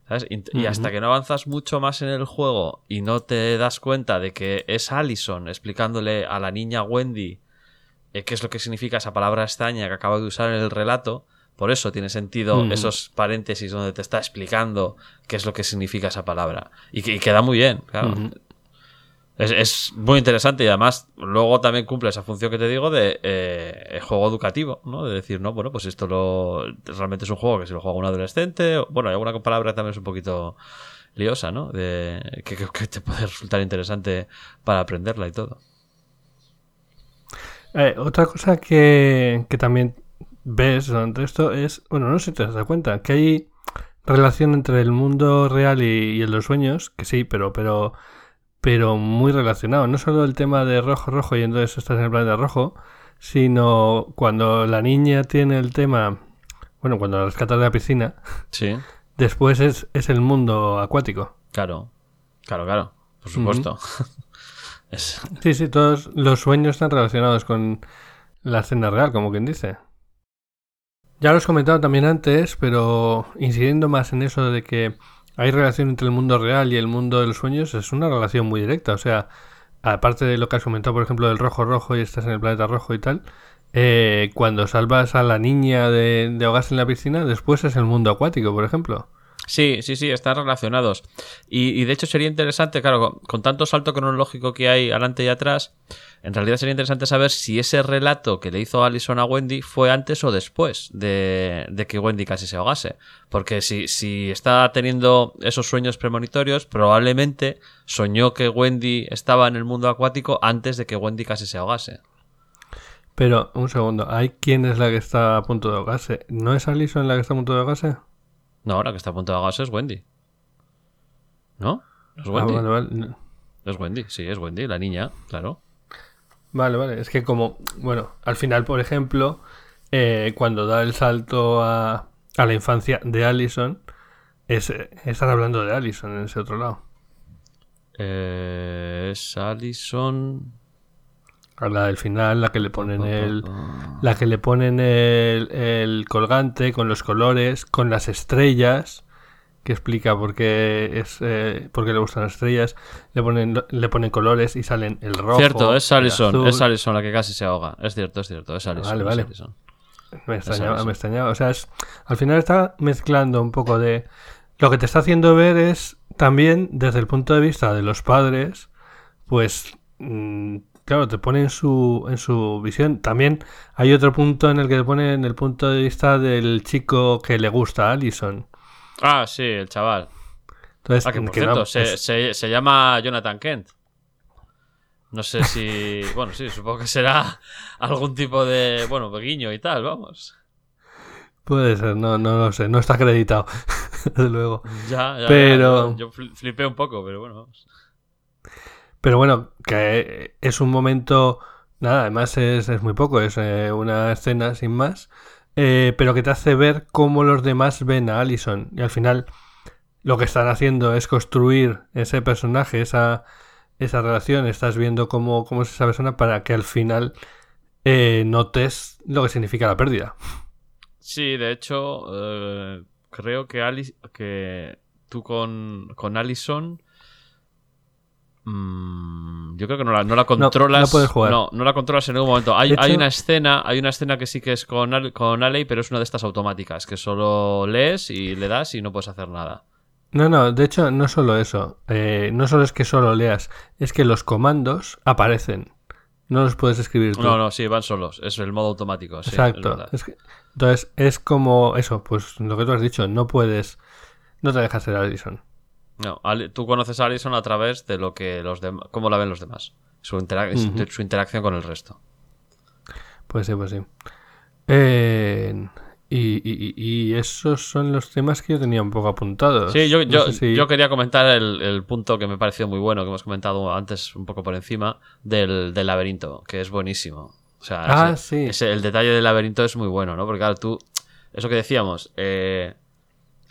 ¿Sabes? Y, hasta que no avanzas mucho más en el juego y no te das cuenta de que es Allison explicándole a la niña Wendy eh, qué es lo que significa esa palabra extraña que acaba de usar en el relato, por eso tiene sentido esos paréntesis donde te está explicando qué es lo que significa esa palabra. Y, que- y queda muy bien, claro. Es, es muy interesante y además luego también cumple esa función que te digo de eh, juego educativo, ¿no? De decir, no, bueno, pues esto lo realmente es un juego que si lo juega un adolescente, bueno, hay alguna palabra también es un poquito liosa, ¿no? De, que, que- te puede resultar interesante para aprenderla y todo. Eh, otra cosa que, que también ves durante esto es, bueno, no sé si te das cuenta, que hay relación entre el mundo real y, y de los sueños, que sí, pero, pero, pero muy relacionado. No solo el tema de rojo, rojo y entonces estás en el planeta rojo, sino cuando la niña tiene el tema, bueno, cuando la rescatas de la piscina, Sí, después es, es el mundo acuático. claro, claro, claro, por supuesto. Es- Sí, sí, todos los sueños están relacionados con la escena real, como quien dice. Ya lo has comentado también antes, pero incidiendo más en eso de que hay relación entre el mundo real y el mundo de los sueños, es una relación muy directa. O sea, aparte de lo que has comentado, por ejemplo, del rojo rojo y estás en el planeta rojo y tal, eh, cuando salvas a la niña de, de ahogarse en la piscina, después es el mundo acuático, por ejemplo. Sí, sí, sí, están relacionados. Y, de hecho sería interesante, claro, con, con tanto salto cronológico que hay adelante y atrás, en realidad sería interesante saber si ese relato que le hizo Allison a Wendy fue antes o después de, de que Wendy casi se ahogase. Porque si, si está teniendo esos sueños premonitorios, probablemente soñó que Wendy estaba en el mundo acuático antes de que Wendy casi se ahogase. Pero, un segundo, ¿hay quién es la que está a punto de ahogarse? ¿No es Alison la que está a punto de ahogarse? No, ahora que está a punto de ahogarse es Wendy. ¿No? ¿No es Ah, Wendy? vale, vale. Es Wendy, sí, es Wendy, la niña, claro. Vale, vale. Es que como, bueno, al final, por ejemplo, eh, cuando da el salto a, a la infancia de Allison, es, están hablando de Allison en ese otro lado. Eh, es Allison. A la del final, la que le ponen el, la que le ponen el, el colgante con los colores, con las estrellas, que explica por qué es, eh, por qué le gustan las estrellas. Le ponen, le ponen colores y salen el rojo. Cierto, es azul. Es Allison la que casi se ahoga. Es cierto, es cierto. Es Allison. Vale, vale. Allison. Me extrañaba, me extrañaba. O sea, es, al final está mezclando un poco de lo que te está haciendo ver es también desde el punto de vista de los padres, pues mm, claro, te pone en su, en su visión. También hay otro punto en el que te pone en el punto de vista del chico que le gusta a Allison. Ah, sí, el chaval. Entonces, Ah, que por que cierto, no- se, es- se- se llama Jonathan Kent. No sé si. Bueno, sí, supongo que será algún tipo de. Bueno, guiño y tal, vamos. puede ser, no, no lo sé, no está acreditado, desde luego. Ya, ya, Pero- ya, yo, yo fli- flipé un poco, pero bueno, vamos. Pero bueno, que es un momento, nada, además es, es muy poco, es eh, una escena sin más, eh, pero que te hace ver cómo los demás ven a Allison. Y al final lo que están haciendo es construir ese personaje, esa, esa relación, estás viendo cómo, cómo es esa persona para que al final eh, notes lo que significa la pérdida. Sí, de hecho, eh, creo que, Ali- que tú con, con Allison. Mm, yo creo que no la, no la controlas. no puedes jugar. No, no la controlas en ningún momento. Hay, hay una escena, hay una escena que sí que es con, con Alley, pero es una de estas automáticas, que solo lees y le das y no puedes hacer nada. No, no, de hecho no solo eso, eh, no solo es que solo leas, es que los comandos aparecen, no los puedes escribir tú. No, no, sí, van solos. Es el modo automático. sí, Exacto. verdad. Es que- entonces es como eso, pues lo que tú has dicho, no puedes, no te dejas ser Allison. No, tú conoces a Allison a través de lo que los demás, cómo la ven los demás, su, su interacción con el resto. Pues sí, pues sí. Eh, y, y- y- y esos son los temas que yo tenía un poco apuntados. Sí, yo, No yo, si- yo quería comentar el, el punto que me pareció muy bueno, que hemos comentado antes un poco por encima, del, del laberinto, que es buenísimo. O sea, Ah, ese- sí. ese- el detalle del laberinto es muy bueno, ¿no? Porque claro, tú, eso que decíamos, eh,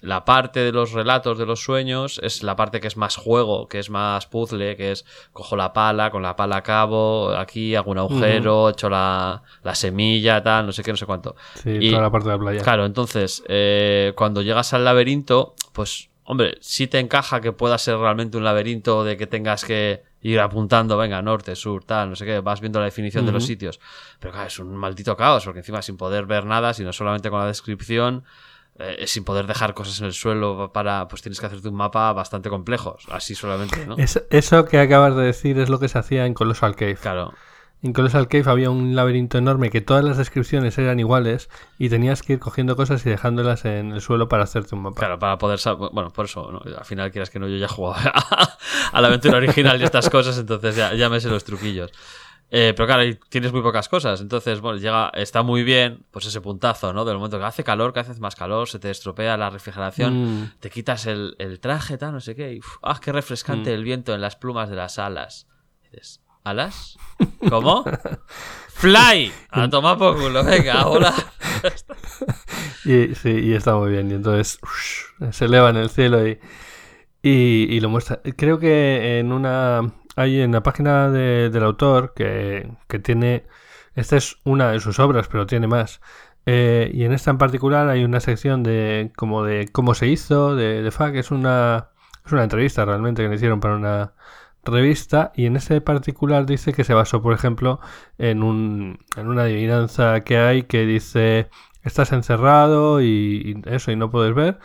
la parte de los relatos de los sueños es la parte que es más juego, que es más puzzle, que es cojo la pala, con la pala acabo, aquí hago un agujero, echo la, la semilla, tal, no sé qué, no sé cuánto. Sí, Y- toda la parte de la playa. Claro, entonces, eh, cuando llegas al laberinto, pues, hombre, sí te encaja que pueda ser realmente un laberinto de que tengas que ir apuntando, venga, norte, sur, tal, no sé qué, vas viendo la definición de los sitios. Pero claro, es un maldito caos, porque encima sin poder ver nada, sino solamente con la descripción, eh, sin poder dejar cosas en el suelo para, pues tienes que hacerte un mapa bastante complejo, así solamente, ¿no? Es- eso que acabas de decir es lo que se hacía en Colossal Cave. Claro. En Colossal Cave había un laberinto enorme que todas las descripciones eran iguales y tenías que ir cogiendo cosas y dejándolas en el suelo para hacerte un mapa. Claro, para poder saber. Bueno, por eso, ¿no? al final quieras que no, yo ya he jugado a la aventura original y estas cosas, entonces ya, ya me sé los truquillos. Eh, pero claro, tienes muy pocas cosas, entonces, bueno, llega, está muy bien, pues ese puntazo, ¿no? Del momento que hace calor, que hace más calor, se te estropea la refrigeración, Mm. te quitas el, el traje, tal, no sé qué, y uf, ¡ah, qué refrescante Mm. el viento en las plumas de las alas! Y dices, ¿alas? ¿Cómo? ¡Fly! A tomar por culo, venga, hola. Y, sí, y está muy bien. Y entonces se eleva en el cielo y, y, y lo muestra. Creo que en una. Hay en la página de- del autor que, que tiene. Esta es una de sus obras, pero tiene más. Eh, y en esta en particular hay una sección de como de cómo se hizo, de, de. Es una, es una entrevista realmente que le hicieron para una revista. Y en ese particular dice que se basó, por ejemplo, en, un, en una adivinanza que hay que dice estás encerrado y, y eso y no puedes ver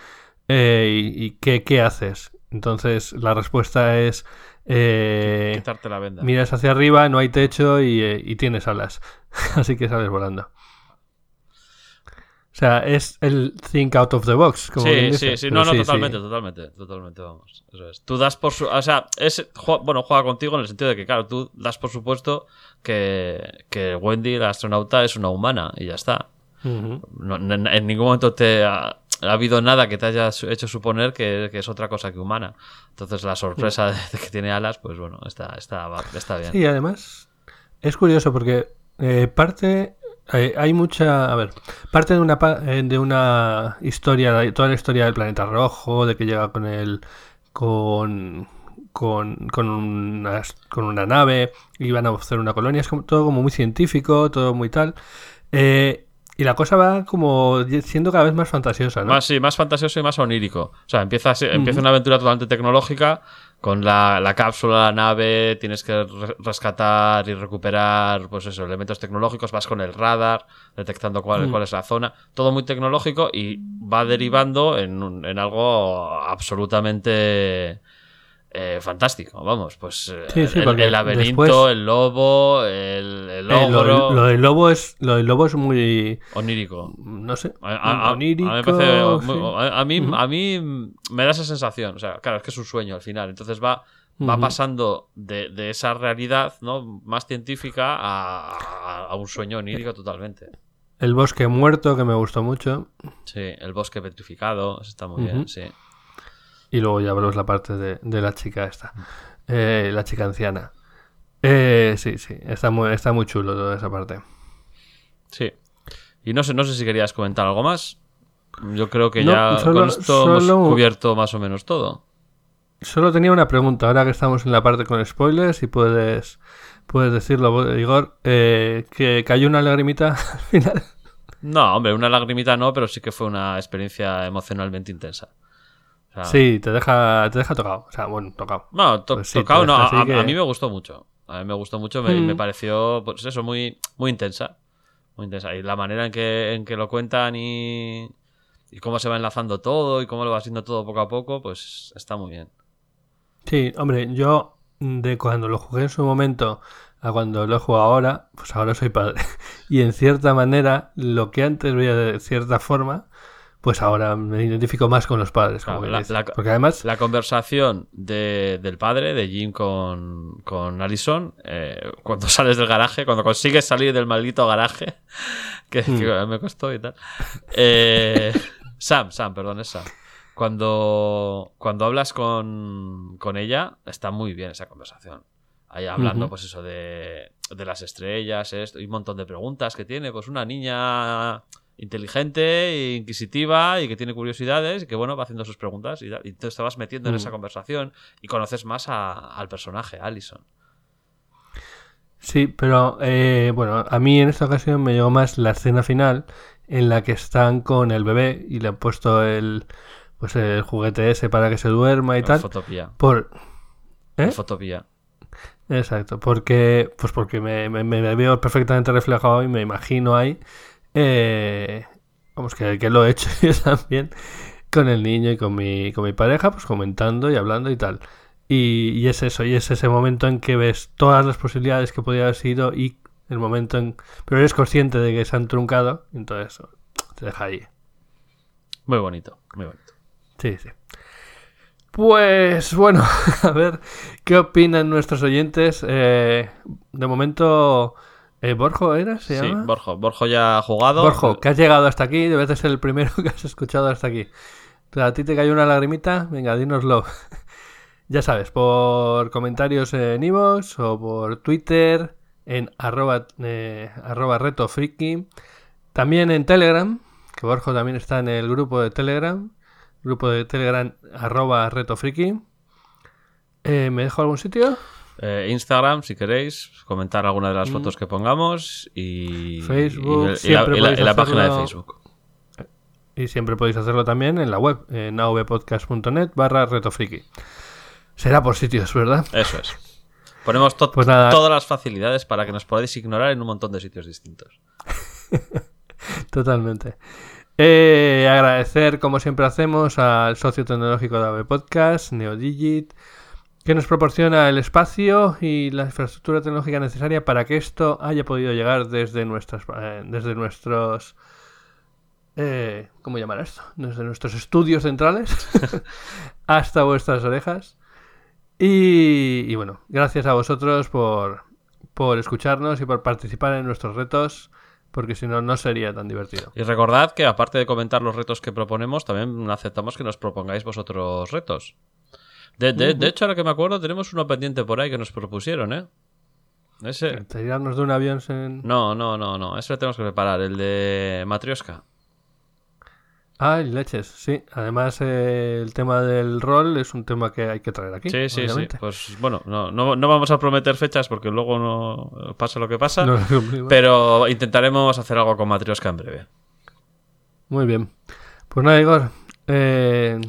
eh, y, y ¿qué, qué haces entonces la respuesta es eh, Quitarte la venda. miras hacia arriba no hay techo y, eh, y tienes alas así que sales volando o sea es el think out of the box como sí, sí, dice. sí, no, no, sí, totalmente, sí. totalmente, totalmente, vamos. Eso es. Tú das por su. O sea, es, bueno, juega contigo en el sentido de que, claro, tú das por supuesto que, que Wendy, la astronauta, es una humana y ya está. No- no- en ningún momento te ha, ha habido nada que te haya hecho suponer que, que es otra cosa que humana. Entonces, la sorpresa de, de que tiene alas, pues bueno, está, está, está bien. Sí, además es curioso porque eh, parte hay mucha, a ver, parte de una eh, de una historia, toda la historia del planeta rojo, de que llega con el con con, con, una, con una nave y van a hacer una colonia, es como, todo como muy científico, todo muy tal. Eh, y la cosa va como siendo cada vez más fantasiosa, ¿no? Más, sí, más fantasioso y más onírico. O sea, empieza, empieza una aventura totalmente tecnológica con la, la cápsula, la nave, tienes que re- rescatar y recuperar, pues eso, elementos tecnológicos, vas con el radar, detectando cuál, Mm. cuál es la zona. Todo muy tecnológico y va derivando en, un- en algo absolutamente eh, fantástico. Vamos, pues eh, Sí, sí, el, laberinto, después- el lobo, el, el Eh, lo, del lobo es lo del lobo es muy onírico. no sé A, a- onírico, a mí me parece muy- sí. a- mí, a mí me da esa sensación. O sea, claro, es que es un sueño al final. Entonces va, va pasando de, de esa realidad ¿no? más científica a, un sueño onírico totalmente. el bosque muerto que me gustó mucho Sí, el bosque petrificado, está muy bien, sí. Y luego ya veremos la parte de, de la chica esta eh, la chica anciana Eh, sí sí está muy está muy chulo toda esa parte Sí. Y no sé, no sé si querías comentar algo más. Yo creo que No, ya solo- con esto hemos cubierto más o menos todo. Solo tenía una pregunta, ahora que estamos en la parte con spoilers, y puedes, puedes decirlo, Igor, eh, que cayó una lagrimita al final. No, hombre, una lagrimita no, pero sí que fue una experiencia emocionalmente intensa. Sea, Sí, te deja, te deja tocado. O sea, bueno, tocado. No, to- Pues sí, tocado no, a, que- a mí me gustó mucho. A mí me gustó mucho, me, Mm. me pareció, pues eso, muy, muy intensa. Muy intensa. Y la manera en que, en que lo cuentan y, y cómo se va enlazando todo y cómo lo va haciendo todo poco a poco, pues está muy bien. Sí, hombre, yo de cuando lo jugué en su momento a cuando lo juego ahora, pues ahora soy padre. Y en cierta manera, lo que antes veía de cierta forma, pues ahora me identifico más con los padres. Como Claro, la- Porque además, La conversación de- del padre, de Jim con, con Allison, eh, cuando sales del garaje, cuando consigues salir del maldito garaje, que, Hmm. que me costó y tal. Eh, Sam, Sam, perdón, es Sam. Cuando, cuando hablas con, con ella, está muy bien esa conversación. Ahí hablando, pues eso, de, de las estrellas, esto, y un montón de preguntas que tiene. Pues una niña inteligente, e inquisitiva y que tiene curiosidades y que, bueno, va haciendo sus preguntas y. Y entonces te vas metiendo en Mm. esa conversación y conoces más a- al personaje, a Allison. Sí, pero eh, bueno, a mí en esta ocasión me llegó más la escena final en la que están con el bebé y le han puesto el pues el juguete ese para que se duerma y tal. Fotopía. Por ¿Eh? Fotopía. Exacto, porque pues porque me, me- me veo perfectamente reflejado y me imagino ahí eh, vamos que, que lo he hecho yo también con el niño y con mi con mi pareja pues comentando y hablando y tal. Y, y es eso, y es ese momento en que ves todas las posibilidades que podía haber sido y el momento en... Pero eres consciente de que se han truncado, entonces te deja ahí. Muy bonito, muy bonito. Sí, sí. Pues bueno, a ver, ¿qué opinan nuestros oyentes? Eh, de momento, eh, ¿Borjo era? ¿Se Sí, llama? Borjo. Borjo ya ha jugado. Borjo, que has llegado hasta aquí, debes de ser el primero que has escuchado hasta aquí. ¿A ti te cayó una lagrimita? Venga, dínoslo. ya sabes, por comentarios en iVoox o por Twitter, en arroba, eh, arroba retofriki. También en Telegram, que Borjo también está en el grupo de Telegram. Grupo de Telegram arroba retofriki. Eh, ¿Me dejo algún sitio? Eh, Instagram, si queréis, comentar alguna de las Mm. fotos que pongamos y Facebook, y, y la, y página de. Facebook. Y siempre podéis hacerlo también en la web, en avpodcast.net barra retofriki. Será por sitios, ¿verdad? Eso es. Ponemos to- Pues todas las facilidades para que nos podáis ignorar en un montón de sitios distintos. Totalmente. Eh, agradecer, como siempre hacemos, al socio tecnológico de AV Podcast, NeoDigit, que nos proporciona el espacio y la infraestructura tecnológica necesaria para que esto haya podido llegar desde nuestras, eh, desde nuestros, eh, ¿cómo llamar esto? Desde nuestros estudios centrales hasta vuestras orejas. Y, y bueno, gracias a vosotros por, por escucharnos y por participar en nuestros retos, porque si no, no sería tan divertido. Y recordad que aparte de comentar los retos que proponemos, también aceptamos que nos propongáis vosotros retos. De, de- de hecho, ahora que me acuerdo, tenemos uno pendiente por ahí que nos propusieron, ¿eh? Ese. Tirarnos de un avión. No, no, no, no. Ese lo tenemos que preparar, el de Matrioska. Ay, leches, sí. Además, eh, el tema del rol es un tema que hay que traer aquí. Sí, sí, obviamente. sí. Pues bueno, no, no, no vamos a prometer fechas porque luego no pasa lo que pasa. No lo cumplimos. Pero intentaremos hacer algo con Matrioska en breve. Muy bien. Pues nada, Igor. eh,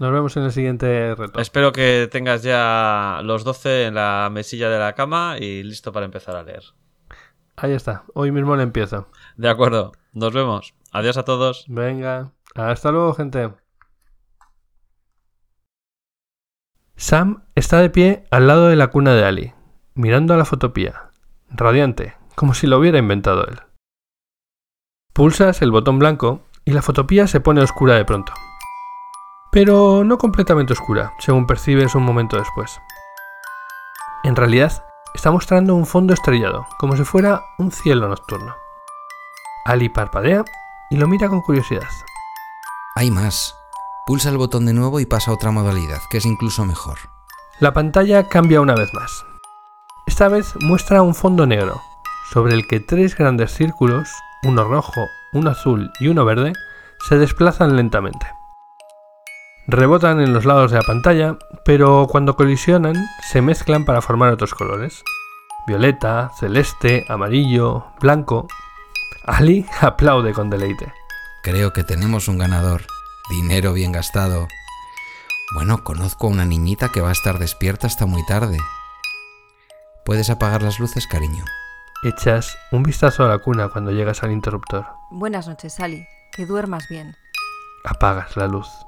nos vemos en el siguiente reto. Espero que tengas ya los 12 en la mesilla de la cama y listo para empezar a leer. Ahí está. Hoy mismo le empiezo. De acuerdo, nos vemos. Adiós a todos. Venga. Hasta luego, gente. Sam está de pie al lado de la cuna de Ali, mirando a la fotopía, radiante, como si lo hubiera inventado él. Pulsas el botón blanco y la fotopía se pone oscura de pronto. Pero no completamente oscura, según percibes un momento después. En realidad, está mostrando un fondo estrellado, como si fuera un cielo nocturno. Ali parpadea y lo mira con curiosidad. Hay más. Pulsa el botón de nuevo y pasa a otra modalidad, que es incluso mejor. La pantalla cambia una vez más. Esta vez muestra un fondo negro, sobre el que tres grandes círculos, uno rojo, uno azul y uno verde, se desplazan lentamente. Rebotan en los lados de la pantalla, pero cuando colisionan se mezclan para formar otros colores. Violeta, celeste, amarillo, blanco. Ali aplaude con deleite. Creo que tenemos un ganador. Dinero bien gastado. Bueno, conozco a una niñita que va a estar despierta hasta muy tarde. ¿Puedes apagar las luces, cariño? Echas un vistazo a la cuna cuando llegas al interruptor. Buenas noches, Sally. Que duermas bien. Apagas la luz.